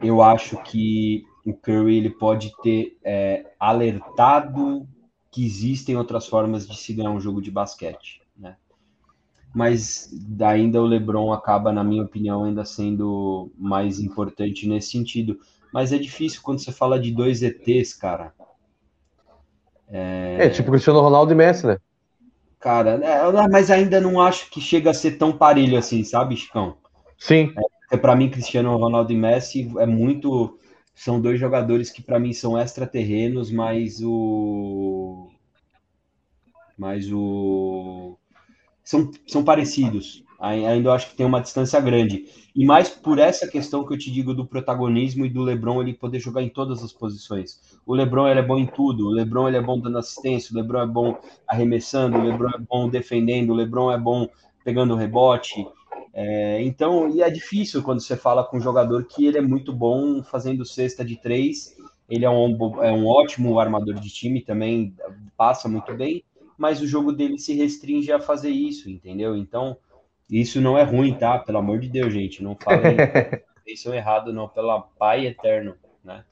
eu acho que o Curry ele pode ter é, alertado que existem outras formas de se ganhar um jogo de basquete, né? Mas ainda o LeBron acaba, na minha opinião, ainda sendo mais importante nesse sentido. Mas é difícil quando você fala de dois ETs, cara. É, é tipo Cristiano Ronaldo e Messi, né? Cara, é, mas ainda não acho que chega a ser tão parelho assim, sabe, Chicão? Sim. É, para mim, Cristiano Ronaldo e Messi é muito. São dois jogadores que para mim são extraterrenos, mas o. Mas o. São, são parecidos. Ainda acho que tem uma distância grande. E mais por essa questão que eu te digo do protagonismo e do LeBron ele poder jogar em todas as posições. O LeBron ele é bom em tudo. O LeBron ele é bom dando assistência, o LeBron é bom arremessando, o LeBron é bom defendendo, o LeBron é bom pegando rebote. É, então, e é difícil quando você fala com um jogador que ele é muito bom fazendo cesta de três. Ele é um, é um ótimo armador de time, também passa muito bem, mas o jogo dele se restringe a fazer isso, entendeu? Então, isso não é ruim, tá? Pelo amor de Deus, gente. Não falem isso é errado, não. Pela Pai Eterno, né?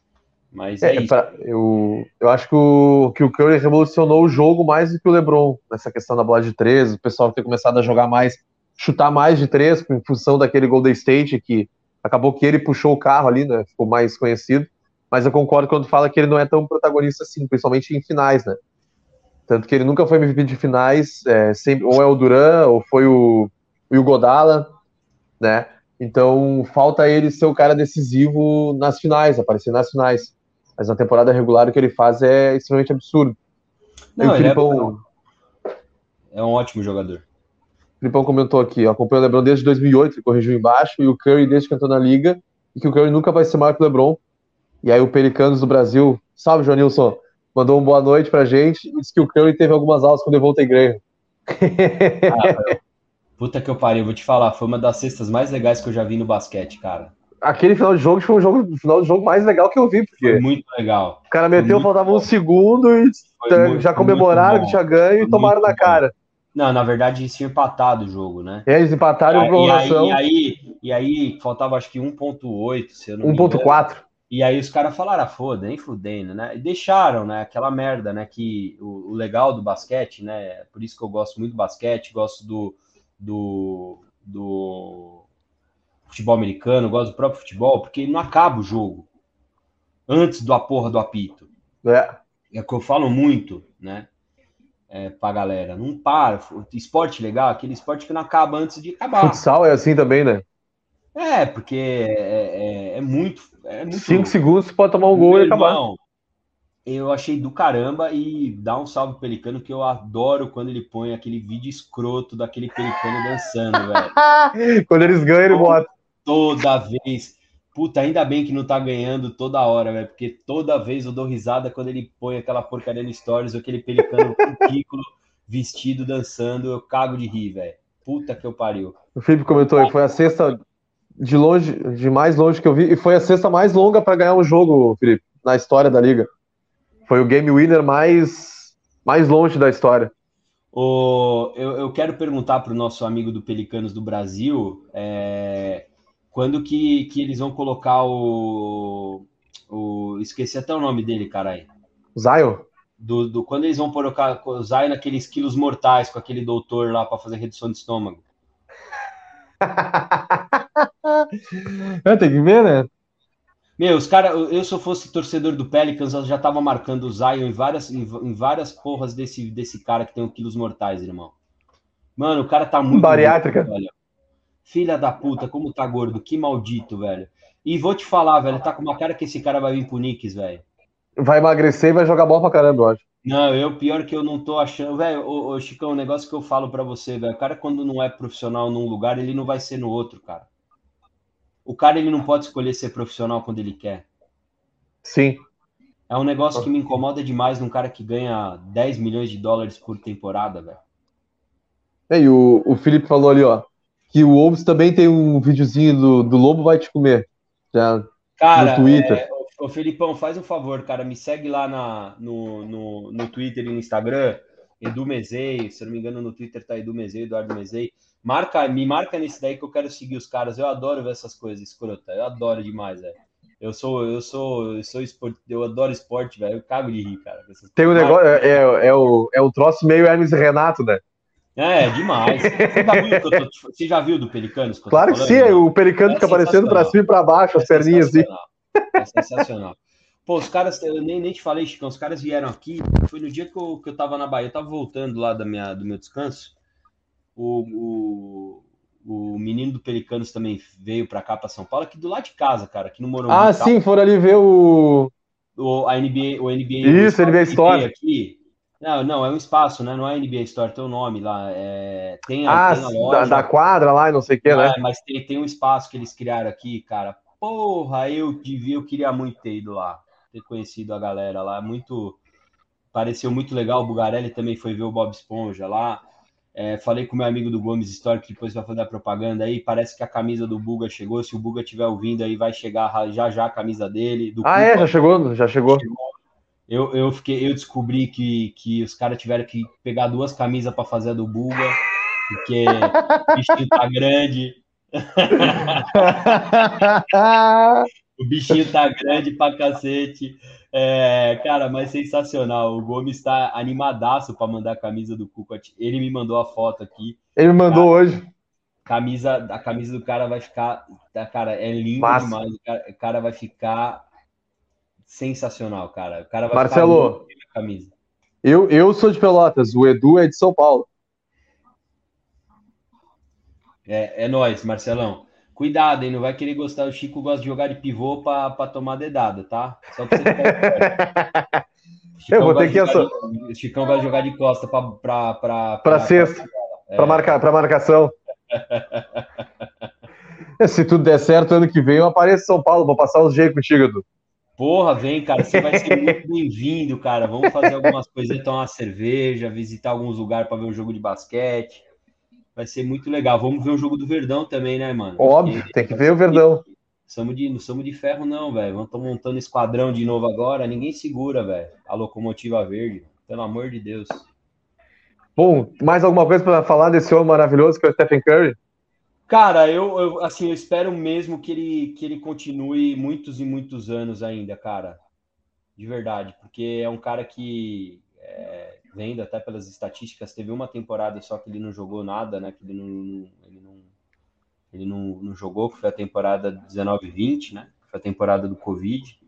Mas é, é isso. Pra, eu, eu acho que o, que o Curry revolucionou o jogo mais do que o LeBron nessa questão da bola de três. O pessoal ter começado a jogar mais, chutar mais de três em função daquele Golden State que acabou que ele puxou o carro ali, né? Ficou mais conhecido. Mas eu concordo quando fala que ele não é tão protagonista assim, principalmente em finais, né? Tanto que ele nunca foi MVP de finais, é, sempre, ou é o Duran, ou foi o, e o Godala, né? Então falta ele ser o cara decisivo nas finais, aparecer nas finais. Mas na temporada regular o que ele faz é extremamente absurdo. Não, ele Filipão... é, é um ótimo jogador. O Filipão comentou aqui, acompanha o LeBron desde 2008, ele corrigiu embaixo, e o Curry desde que entrou na liga, e que o Curry nunca vai ser maior que o LeBron. E aí o Pelicanos do Brasil, salve Joanilson, mandou uma boa noite pra gente, e disse que o Curry teve algumas aulas com o Devontae Graham. Ah, Puta que eu parei, vou te falar, foi uma das cestas mais legais que eu já vi no basquete, cara. Aquele final de jogo foi um jogo, final de jogo mais legal que eu vi, porque. Foi muito legal. O cara meteu, faltava bom. um segundo e foi já comemoraram que tinha ganho e tomaram na cara. Não, na verdade, eles tinham empatado o jogo, né? É, eles empataram e, prorrogação. E aí, e aí, e aí faltava acho que 1.8, se eu não 1.4. E aí os caras falaram, ah, foda, nem fudendo, né? E deixaram, né? Aquela merda, né? Que o, o, legal do basquete, né? Por isso que eu gosto muito do basquete, gosto do, do, do futebol americano, gosto do próprio futebol, porque não acaba o jogo antes da porra do apito. É. É o que eu falo muito, né? É, pra galera. Não para. Esporte legal, aquele esporte que não acaba antes de acabar. Futsal é assim também, né? É, porque é, é, é muito, é muito. Cinco segundos você pode tomar um gol e acabar eu achei do caramba e dá um salve pelicano que eu adoro quando ele põe aquele vídeo escroto daquele pelicano dançando, velho. quando eles ganham, ele bota. Toda vez. Puta, ainda bem que não tá ganhando toda hora, velho, porque toda vez eu dou risada quando ele põe aquela porcaria no stories, aquele pelicano ridículo vestido dançando, eu cago de rir, velho. Puta que eu pariu. O Felipe comentou aí, foi a sexta de longe, de mais longe que eu vi, e foi a sexta mais longa para ganhar um jogo, Felipe, na história da liga. Foi o game winner mais, mais longe da história. O, eu, eu quero perguntar para o nosso amigo do Pelicanos do Brasil é, quando que, que eles vão colocar o, o. Esqueci até o nome dele, caralho. Zion? Do, do, quando eles vão colocar o Zion naqueles quilos mortais com aquele doutor lá para fazer redução de estômago. tem que ver, né? Meu, os caras, eu se eu fosse torcedor do Pelicans, eu já tava marcando o Zion em várias, em, em, várias porras desse, desse cara que tem o quilos mortais, irmão. Mano, o cara tá muito. Bariátrica. Filha da puta, como tá gordo, que maldito, velho. E vou te falar, velho, tá com uma cara que esse cara vai vir pro Knicks, velho. Vai emagrecer e vai jogar bola pra caramba, eu acho. Não, eu pior que eu não tô achando. Velho, ô, ô Chicão, um negócio que eu falo para você, velho. O cara, quando não é profissional num lugar, ele não vai ser no outro, cara o cara ele não pode escolher ser profissional quando ele quer. Sim. É um negócio que me incomoda demais num cara que ganha 10 milhões de dólares por temporada, velho. E o, o Felipe falou ali, ó, que o Wolves também tem um videozinho do, do Lobo vai te comer. Já cara, no Twitter. É, ô, Felipão, faz um favor, cara, me segue lá na, no, no, no Twitter e no Instagram, Edu Mezei, se eu não me engano, no Twitter tá Edu Mezei, Eduardo Mezei. Marca, me marca nesse daí que eu quero seguir os caras. Eu adoro ver essas coisas, escrota. Eu adoro demais, velho. Eu sou, eu sou, eu sou esporte, eu adoro esporte, velho. Eu cago de rir, cara. Tem um negócio, é, é, é, o, é o troço meio Hermes e Renato, né? É, demais. Você já viu, tô, você já viu do Pelicanos? Que claro que sim, o Pelicano é fica aparecendo para cima e para baixo, as é perninhas assim. É sensacional. Pô, os caras, eu nem, nem te falei, Chicão, os caras vieram aqui, foi no dia que eu, que eu tava na Bahia, eu tava voltando lá da minha, do meu descanso, o, o, o menino do Pelicanos também veio pra cá, pra São Paulo, aqui do lado de casa, cara, aqui no Morumbi. Ah, sim, foram ali ver o... O, a NBA, o NBA... Isso, o NBA Store. Aqui, não, não, é um espaço, né? Não é NBA Store, tem o nome lá. É, tem a, ah, tem a loja, da, da, quadra lá e não sei o que, né? É, mas tem, tem um espaço que eles criaram aqui, cara. Porra, eu devia, eu queria muito ter ido lá ter conhecido a galera lá. Muito. Pareceu muito legal. O Bugarelli também foi ver o Bob Esponja lá. É, falei com meu amigo do Gomes Story, que depois vai fazer a propaganda aí. Parece que a camisa do Buga chegou. Se o Buga estiver ouvindo aí, vai chegar já já a camisa dele. ah, é? Já chegou? Já chegou. Eu, eu, fiquei, eu descobri que, que os caras tiveram que pegar duas camisas para fazer a do Buga, porque o bichinho tá grande. O bichinho tá grande pra cacete. É, cara, mas sensacional. O Gomes tá animadaço para mandar a camisa do Kukoc. Ele me mandou a foto aqui. Ele me mandou cara, hoje. Camisa, a camisa do cara vai ficar. Cara, é lindo Massa. demais. O cara, o cara, vai ficar sensacional, cara. O cara vai Marcelo, ficar camisa. Eu, eu sou de Pelotas, o Edu é de São Paulo. É, é nós, Marcelão. Cuidado, hein? Não vai querer gostar. O Chico gosta de jogar de pivô para tomar dedada, tá? Só pra você ficar Eu vou ter que. Essa... O Chicão vai jogar de costa para. Para pra sexta. É. Para marcar, para marcação. Se tudo der certo, ano que vem eu apareço em São Paulo, vou passar uns dias contigo, Edu. Porra, vem, cara, você vai ser muito bem-vindo, cara. Vamos fazer algumas coisas, tomar uma cerveja, visitar alguns lugares para ver um jogo de basquete. Vai ser muito legal. Vamos ver o jogo do Verdão também, né, mano? Óbvio, Porque, tem que ver o Verdão. Somos de, não somos de ferro, não, velho. Vamos montando esquadrão de novo agora. Ninguém segura, velho. A locomotiva verde. Pelo amor de Deus. Bom, mais alguma coisa para falar desse homem maravilhoso que é o Stephen Curry? Cara, eu, eu, assim, eu espero mesmo que ele, que ele continue muitos e muitos anos ainda, cara. De verdade, porque é um cara que é, vendo até pelas estatísticas, teve uma temporada só que ele não jogou nada, né? Que ele não, ele não, ele não, não jogou, que foi a temporada 19-20, né? Foi a temporada do Covid.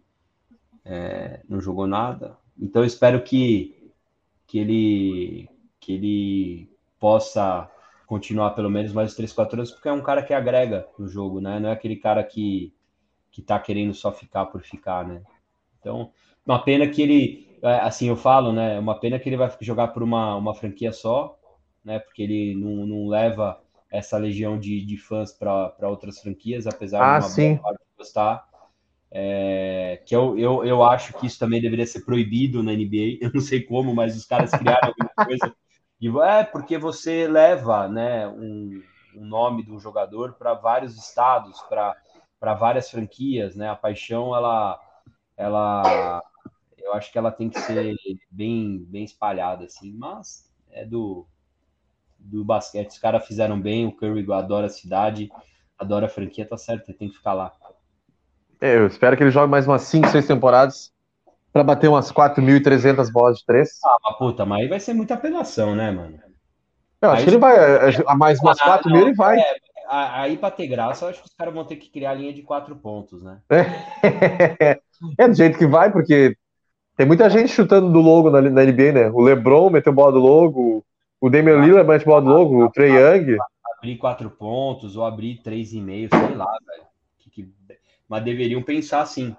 É, não jogou nada. Então eu espero que, que ele que ele possa continuar pelo menos mais 3, 4 anos, porque é um cara que agrega no jogo, né? Não é aquele cara que, que tá querendo só ficar por ficar, né? Então, uma pena que ele é, assim eu falo, né? É uma pena que ele vai jogar por uma, uma franquia só, né? Porque ele não, não leva essa legião de, de fãs para outras franquias, apesar ah, de uma sim. boa parte gostar. É, que eu, eu, eu acho que isso também deveria ser proibido na NBA. Eu não sei como, mas os caras criaram alguma coisa. De, é porque você leva né, um, um nome do jogador para vários estados, para várias franquias, né? A paixão ela, ela eu acho que ela tem que ser bem, bem espalhada, assim, mas é do, do basquete. Os caras fizeram bem, o Curry adora a cidade, adora a franquia, tá certo, ele tem que ficar lá. É, eu espero que ele jogue mais umas 5, 6 temporadas para bater umas 4.300 bolas de 3. Ah, mas puta, mas aí vai ser muita apelação, né, mano? Eu acho aí, que ele vai, a mais umas 4 ah, mil ele vai. É, aí para ter graça, eu acho que os caras vão ter que criar a linha de 4 pontos, né? É. é do jeito que vai, porque tem muita gente chutando do logo na, na NBA, né? O LeBron meteu bola do logo, o Damian Lillard mete bola do logo, o Trey Young. Abrir quatro pontos ou abrir três e meio, sei lá, velho. Mas deveriam pensar assim.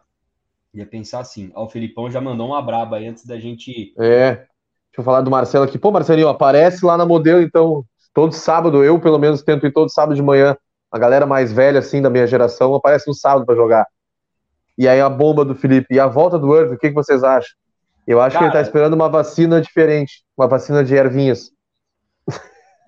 Ia pensar assim. Ó, o Felipão já mandou uma braba aí antes da gente. É. Deixa eu falar do Marcelo aqui. Pô, Marcelinho, aparece lá na modelo, então, todo sábado, eu pelo menos tento ir todo sábado de manhã. A galera mais velha, assim, da minha geração, aparece no sábado para jogar. E aí a bomba do Felipe e a volta do Irving, o que, que vocês acham? Eu acho Cara, que ele tá esperando uma vacina diferente, uma vacina de ervinhas.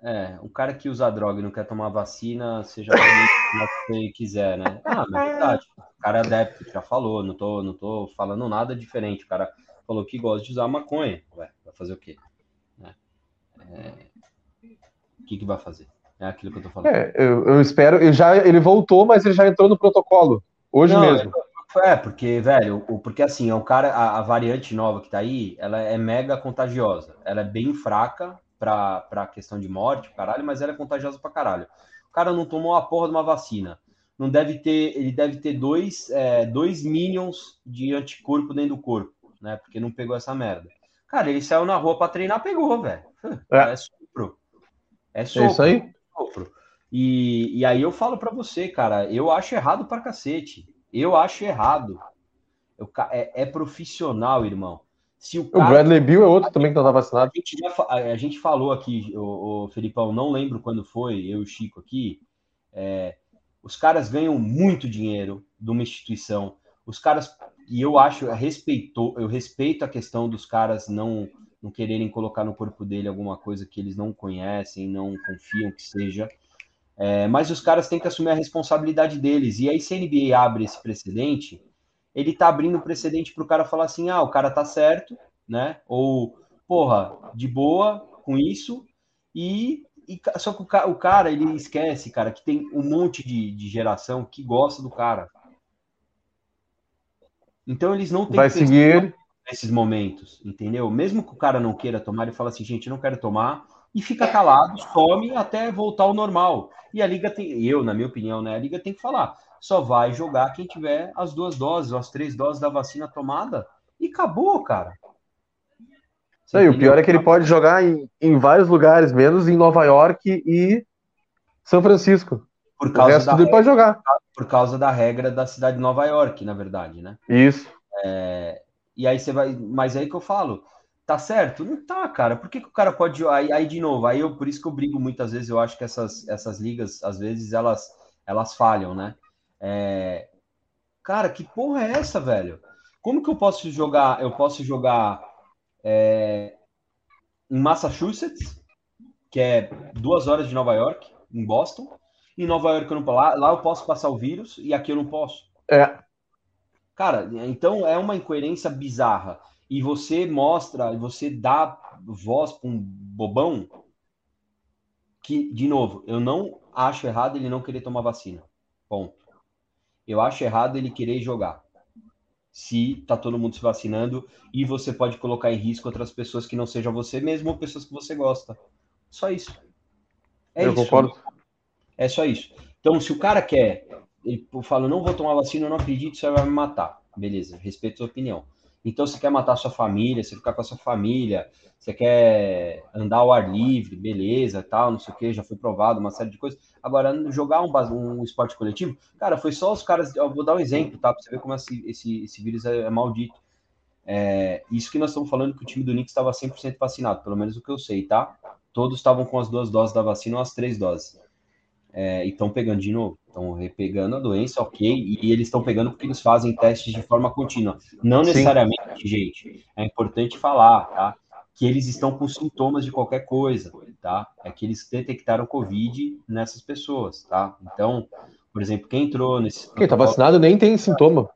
É, um cara que usa droga e não quer tomar vacina, já pode que quiser, né? Ah, mas é verdade. O cara é adepto, já falou, não tô, não tô falando nada diferente. O cara falou que gosta de usar maconha. Ué, vai fazer o quê? Né? É... O que, que vai fazer? É aquilo que eu tô falando. É, eu, eu espero. Eu já, ele voltou, mas ele já entrou no protocolo. Hoje Não, mesmo. É, porque, velho, porque assim, o cara, a, a variante nova que tá aí, ela é mega contagiosa. Ela é bem fraca pra, pra questão de morte, caralho, mas ela é contagiosa pra caralho. O cara não tomou a porra de uma vacina. Não deve ter, ele deve ter dois, é, dois minions de anticorpo dentro do corpo, né? Porque não pegou essa merda. Cara, ele saiu na rua pra treinar, pegou, velho. É. É sopro. É É sopro. isso aí. sopro. E, e aí eu falo pra você, cara, eu acho errado pra cacete. Eu acho errado. Eu é, é profissional, irmão. Se o O cara. Bradley Bill é outro também que não tá vacinado. A gente, já a gente falou aqui, o, o Felipão, não lembro quando foi, eu e o Chico aqui. é, os caras ganham muito dinheiro de uma instituição. Os caras, e eu acho, eu respeito, eu respeito a questão dos caras não, não quererem colocar no corpo dele alguma coisa que eles não conhecem, não confiam que seja. É, mas os caras têm que assumir a responsabilidade deles. E aí, se a NBA abre esse precedente, ele tá abrindo precedente para o cara falar assim: ah, o cara tá certo, né? Ou, porra, de boa com isso. E, e só que o, ca- o cara, ele esquece, cara, que tem um monte de, de geração que gosta do cara. Então eles não têm Vai seguir nesses momentos, entendeu? Mesmo que o cara não queira tomar, ele fala assim, gente, eu não quero tomar, e fica calado, some até voltar ao normal. E a liga tem, eu, na minha opinião, né? A liga tem que falar, só vai jogar quem tiver as duas doses, ou as três doses da vacina tomada, e acabou, cara. Isso aí, o pior é que ele pode jogar em, em vários lugares, menos em Nova York e São Francisco. por O causa, resto da, ele pode jogar. por causa da regra da cidade de Nova York, na verdade, né? Isso. E aí você vai. Mas aí que eu falo, tá certo? Não tá, cara. Por que, que o cara pode. Aí, aí, de novo, aí eu, por isso que eu brigo muitas vezes, eu acho que essas, essas ligas, às vezes, elas, elas falham, né? É, Cara, que porra é essa, velho? Como que eu posso jogar? Eu posso jogar é, em Massachusetts, que é duas horas de Nova York, em Boston. Em Nova York eu não lá, lá eu posso passar o vírus e aqui eu não posso. É. Cara, então é uma incoerência bizarra. E você mostra, você dá voz para um bobão que, de novo, eu não acho errado ele não querer tomar vacina. Ponto. Eu acho errado ele querer jogar. Se tá todo mundo se vacinando e você pode colocar em risco outras pessoas que não sejam você mesmo ou pessoas que você gosta. Só isso. É eu isso. concordo. É só isso. Então, se o cara quer, ele fala, não vou tomar vacina, eu não acredito, você vai me matar. Beleza, respeito a sua opinião. Então, você quer matar sua família, você ficar com a sua família, você quer andar ao ar livre, beleza, tal, não sei o que, já foi provado, uma série de coisas. Agora, jogar um, um esporte coletivo, cara, foi só os caras. Eu vou dar um exemplo, tá? Pra você ver como esse, esse, esse vírus é, é maldito. É, isso que nós estamos falando que o time do Knicks estava 100% vacinado, pelo menos o que eu sei, tá? Todos estavam com as duas doses da vacina ou as três doses. É, e estão pegando de novo. Estão repegando a doença, ok. E eles estão pegando porque eles fazem testes de forma contínua. Não Sim. necessariamente, gente, é importante falar, tá? Que eles estão com sintomas de qualquer coisa, tá? É que eles detectaram Covid nessas pessoas, tá? Então, por exemplo, quem entrou nesse. Quem tá vacinado nem tem sintoma.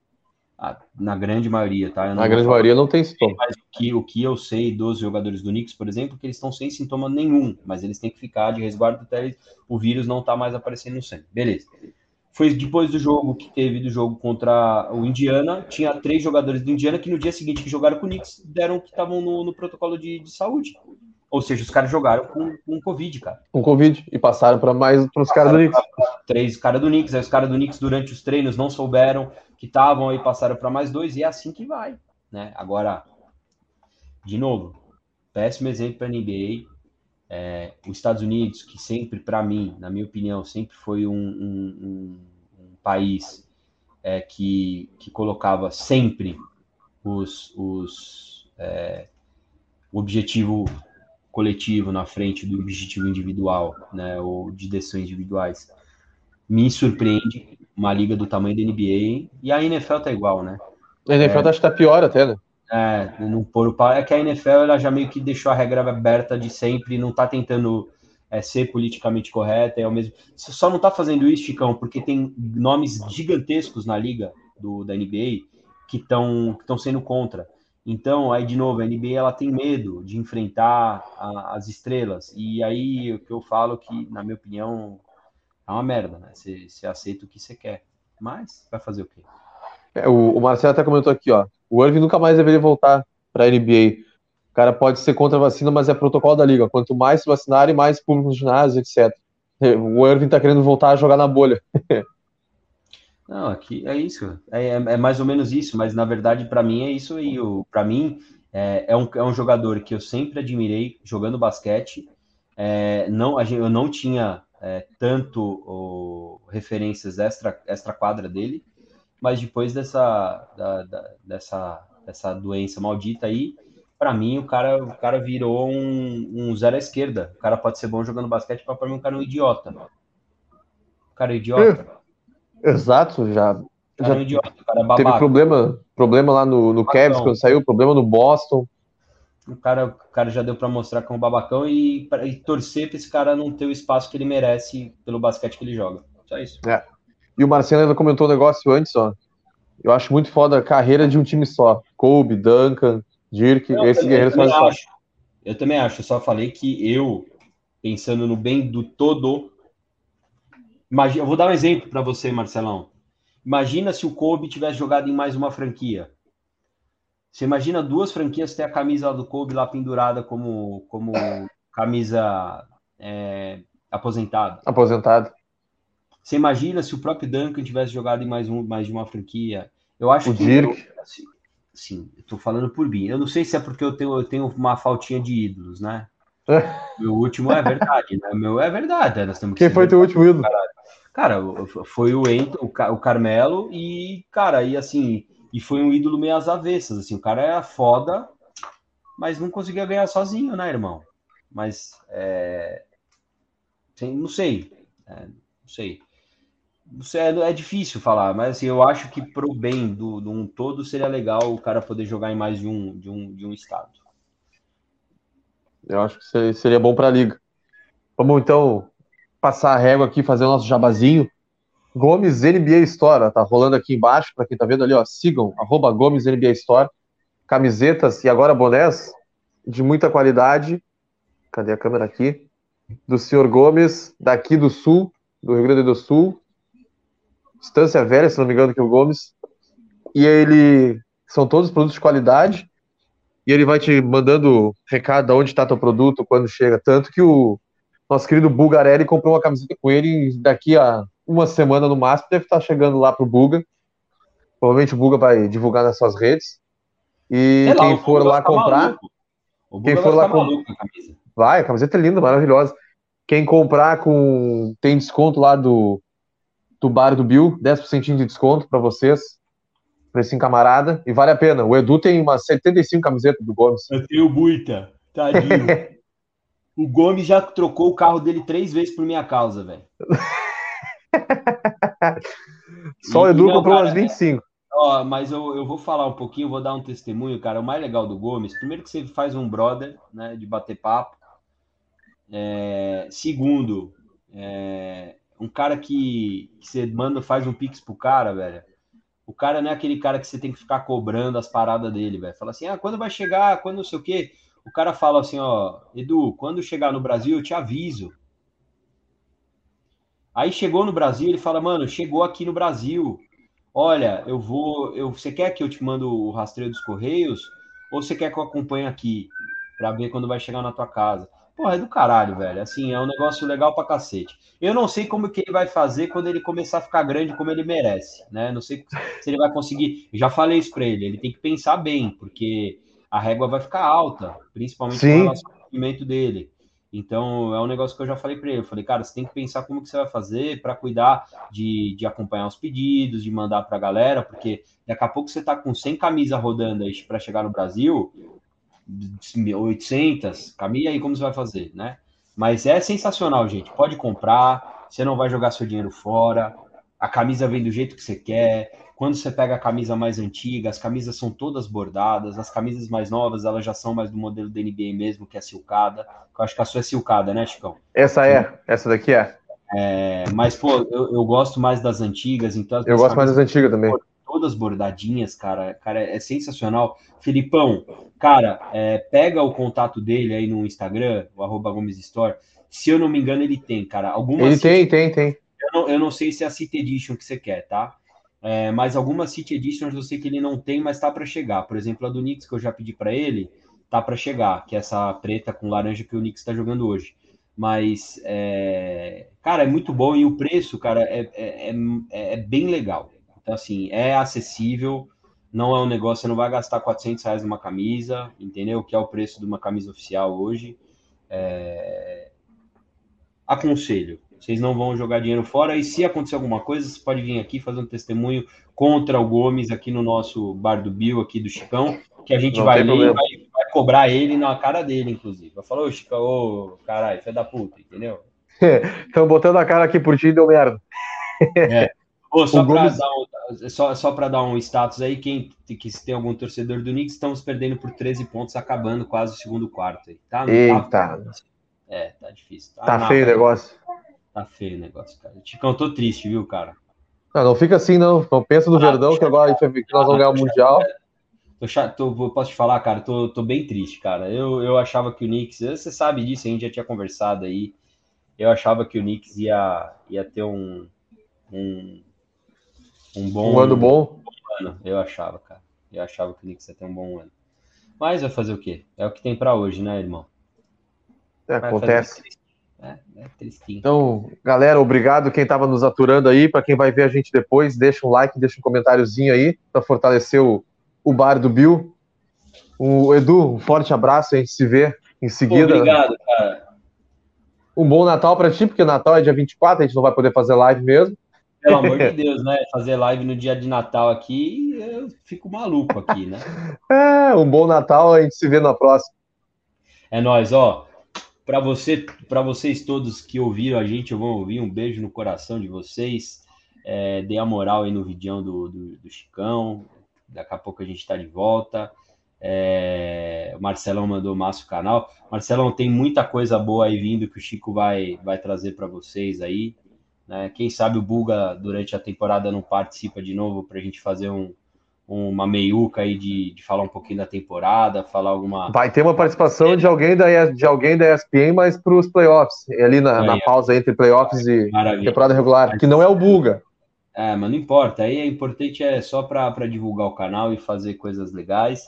Na grande maioria, tá? Na grande maioria não tem sintoma. mas o que, o que eu sei dos jogadores do Knicks, por exemplo, que eles estão sem sintoma nenhum, mas eles têm que ficar de resguardo até o vírus não tá mais aparecendo no sangue. Beleza. Foi depois do jogo que teve do jogo contra o Indiana, tinha três jogadores do Indiana que no dia seguinte que jogaram com o Knicks deram que estavam no, no protocolo de, de saúde. Ou seja, os caras jogaram com, com Covid, cara. Com Covid. E passaram para mais para os caras do Knicks. Três caras do Knicks, aí os caras do Knicks durante os treinos não souberam que estavam aí, passaram para mais dois, e é assim que vai, né? Agora, de novo, péssimo exemplo para a NBA. É, os Estados Unidos, que sempre, para mim, na minha opinião, sempre foi um, um- um- um país é, que, que colocava sempre os, os, é, o objetivo coletivo na frente do objetivo individual, né, ou de decisões individuais. Me surpreende uma liga do tamanho da NBA e a NFL tá igual, né? A NFL acho que tá pior até, né? É, não pôr o pau. É que a NFL ela já meio que deixou a regra aberta de sempre, não tá tentando é, ser politicamente correta, é o mesmo. Só não tá fazendo isso, Chicão, porque tem nomes gigantescos na liga do, da NBA que estão que sendo contra. Então, aí de novo, a NBA ela tem medo de enfrentar a, as estrelas. E aí o que eu falo que, na minha opinião, é uma merda, né? Você, você aceita o que você quer. Mas vai fazer o quê? É, o, o Marcelo até comentou aqui, ó. O Irving nunca mais deveria voltar para a NBA. O cara pode ser contra a vacina, mas é protocolo da liga. Quanto mais se vacinarem, mais público no ginásio, etc. O Irving tá querendo voltar a jogar na bolha. Não, aqui é isso. É, é, é mais ou menos isso, mas na verdade, para mim, é isso aí. Para mim, é, é, um, é um jogador que eu sempre admirei jogando basquete. É, não, eu não tinha é, tanto o, referências extra, extra quadra dele, mas depois dessa, da, da, dessa, dessa doença maldita aí, para mim o cara, o cara virou um, um zero à esquerda. O cara pode ser bom jogando basquete, mas para mim o cara é um idiota. O cara é idiota. É, exato, já. já é um idiota, o cara é teve problema, problema lá no, no Cavs quando saiu, problema no Boston. O cara, o cara já deu para mostrar que é um babacão e, e torcer para esse cara não ter o espaço que ele merece pelo basquete que ele joga. Só isso. É. E o Marcelo ainda comentou um negócio antes, ó. Eu acho muito foda a carreira de um time só. Kobe, Duncan, Dirk, não, esses guerreiros fazem parte. Eu também acho, eu só falei que eu, pensando no bem do todo. Imagina, eu vou dar um exemplo para você, Marcelão. Imagina se o Kobe tivesse jogado em mais uma franquia. Você imagina duas franquias ter a camisa do Kobe lá pendurada como, como camisa é, aposentada. Aposentado. Você imagina se o próprio Duncan tivesse jogado em mais, um, mais de uma franquia? Eu acho o que. Dirk. Eu, assim, sim, eu tô falando por mim. Eu não sei se é porque eu tenho, eu tenho uma faltinha de ídolos, né? Meu último é verdade, né? Meu é verdade. Nós temos Quem foi teu último ídolo? Cara, foi o Ento, o Carmelo e, cara, e assim, e foi um ídolo meio às avessas, assim, o cara era foda, mas não conseguia ganhar sozinho, né, irmão? Mas, é... não sei, é, não sei é, é difícil falar, mas assim, eu acho que pro bem do, do um todo seria legal o cara poder jogar em mais de um, de um, de um estado. Eu acho que seria bom para a liga. Vamos então passar a régua aqui, fazer o nosso jabazinho. Gomes NBA Store, tá rolando aqui embaixo, para quem tá vendo ali, ó, sigam, arroba Gomes NBA Store, camisetas e agora bonés de muita qualidade. Cadê a câmera aqui? Do senhor Gomes, daqui do Sul, do Rio Grande do Sul, Estância Velha, se não me engano, que é o Gomes. E ele. São todos produtos de qualidade. E ele vai te mandando recado de onde está teu produto, quando chega. Tanto que o nosso querido Bulgarelli comprou uma camiseta com ele daqui a uma semana no máximo deve estar chegando lá pro Buga. Provavelmente o Buga vai divulgar nas suas redes. E é quem for lá comprar. Quem for lá comprar. Vai, a camiseta é linda, maravilhosa. Quem comprar com. Tem desconto lá do do bar do Bill, 10% de desconto para vocês. Precinho camarada. E vale a pena. O Edu tem umas 75 camisetas do Gomes. Eu tenho muita. Tadinho. o Gomes já trocou o carro dele três vezes por minha causa, velho. Só o Edu não, comprou cara, umas 25. Ó, mas eu, eu vou falar um pouquinho, vou dar um testemunho, cara. O mais legal do Gomes, primeiro que você faz um brother, né, de bater papo. É, segundo, é, um cara que, que você manda, faz um pix pro cara, velho. O cara não é aquele cara que você tem que ficar cobrando as paradas dele, velho. Fala assim, ah, quando vai chegar, quando não sei o quê. O cara fala assim, ó, Edu, quando chegar no Brasil, eu te aviso. Aí chegou no Brasil, ele fala, mano, chegou aqui no Brasil. Olha, eu vou. Eu, você quer que eu te mando o rastreio dos Correios? Ou você quer que eu acompanhe aqui? Pra ver quando vai chegar na tua casa. Porra, é do caralho, velho. Assim, é um negócio legal pra cacete. Eu não sei como que ele vai fazer quando ele começar a ficar grande como ele merece, né? Não sei se ele vai conseguir. Já falei isso pra ele. Ele tem que pensar bem, porque a régua vai ficar alta, principalmente Sim. com relação ao movimento dele. Então, é um negócio que eu já falei para ele. Eu falei, cara, você tem que pensar como que você vai fazer para cuidar de, de acompanhar os pedidos, de mandar para a galera, porque daqui a pouco você tá com 100 camisas rodando aí para chegar no Brasil, 800, caminha aí como você vai fazer, né? Mas é sensacional, gente. Pode comprar, você não vai jogar seu dinheiro fora. A camisa vem do jeito que você quer. Quando você pega a camisa mais antiga, as camisas são todas bordadas. As camisas mais novas, elas já são mais do modelo da NBA mesmo, que é silcada. Eu acho que a sua é silcada, né, Chicão? Essa é, essa daqui é. é mas, pô, eu, eu, gosto mais das antigas. Então eu gosto mais das antigas também todas bordadinhas, cara. Cara, é sensacional. Filipão, cara, é, pega o contato dele aí no Instagram, o arroba Gomes Store. Se eu não me engano, ele tem, cara. Algumas ele tem, tem, tem. Eu não, eu não sei se é a City Edition que você quer, tá? É, mas algumas City Editions eu sei que ele não tem, mas tá para chegar. Por exemplo, a do Knicks que eu já pedi para ele, tá para chegar, que é essa preta com laranja que o Knicks está jogando hoje. Mas, é, cara, é muito bom e o preço, cara, é, é, é, é, bem legal. Então, assim, é acessível, não é um negócio, você não vai gastar 400 reais numa camisa, entendeu? Que é o preço de uma camisa oficial hoje. É... Aconselho, vocês não vão jogar dinheiro fora. E se acontecer alguma coisa, você pode vir aqui fazer um testemunho contra o Gomes aqui no nosso bar do Bill, aqui do Chicão, que a gente não vai ler e vai, vai, cobrar ele na cara dele, inclusive. Vai falar, ô Chicão, ô caralho, filho da puta, entendeu? Estão botando a cara aqui por ti e deu merda. É. Ô, só para Gomes... dar, um, só, só dar um status aí, quem que se tem algum torcedor do Knicks, estamos perdendo por 13 pontos, acabando quase o segundo quarto aí, tá? Eita. Tá, é, tá difícil. Tá, tá feio o negócio. Tá feio o negócio, cara. Ticão, tô triste, viu, cara? Não, não fica assim, não. Não pensa no ah, Verdão, que agora que nós vamos ganhar o Mundial. Tô chato, tô, posso te falar, cara, tô, tô bem triste, cara. Eu, eu achava que o Knicks, você sabe disso, a gente já tinha conversado aí. Eu achava que o Knicks ia, ia ter um, um, um bom. Um ano bom? Um ano, eu achava, cara. Eu achava que o Knicks ia ter um bom ano. Mas vai fazer o quê? É o que tem para hoje, né, irmão? É, acontece. É, é então, galera, obrigado quem estava nos aturando aí. Para quem vai ver a gente depois, deixa um like, deixa um comentáriozinho aí para fortalecer o, o bar do Bill. O Edu, um forte abraço, a gente se vê em seguida. Obrigado, cara. Um bom Natal para ti, porque Natal é dia 24, a gente não vai poder fazer live mesmo. Pelo amor de Deus, né? Fazer live no dia de Natal aqui, eu fico maluco aqui, né? É, um bom Natal, a gente se vê na próxima. É nóis, ó para você, para vocês todos que ouviram a gente, eu vou ouvir um beijo no coração de vocês. É, dê a moral aí no vídeo do, do, do, Chicão. Daqui a pouco a gente está de volta. É, o Marcelão mandou massa o canal. Marcelão, tem muita coisa boa aí vindo que o Chico vai, vai trazer para vocês aí. Né? Quem sabe o Buga durante a temporada não participa de novo para a gente fazer um, uma meiuca aí de, de falar um pouquinho da temporada, falar alguma. Vai ter uma participação de alguém da, de alguém da ESPN, mas para os playoffs, ali na, é, na, pausa entre playoffs e Maravilha. temporada regular, que não é o Buga. É, mas não importa. Aí é importante é só para divulgar o canal e fazer coisas legais.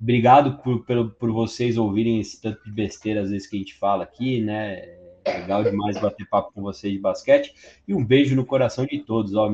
Obrigado por, por, por vocês ouvirem esse tanto de besteira às vezes que a gente fala aqui, né? É legal demais bater papo com vocês de basquete. E um beijo no coração de todos. Ó.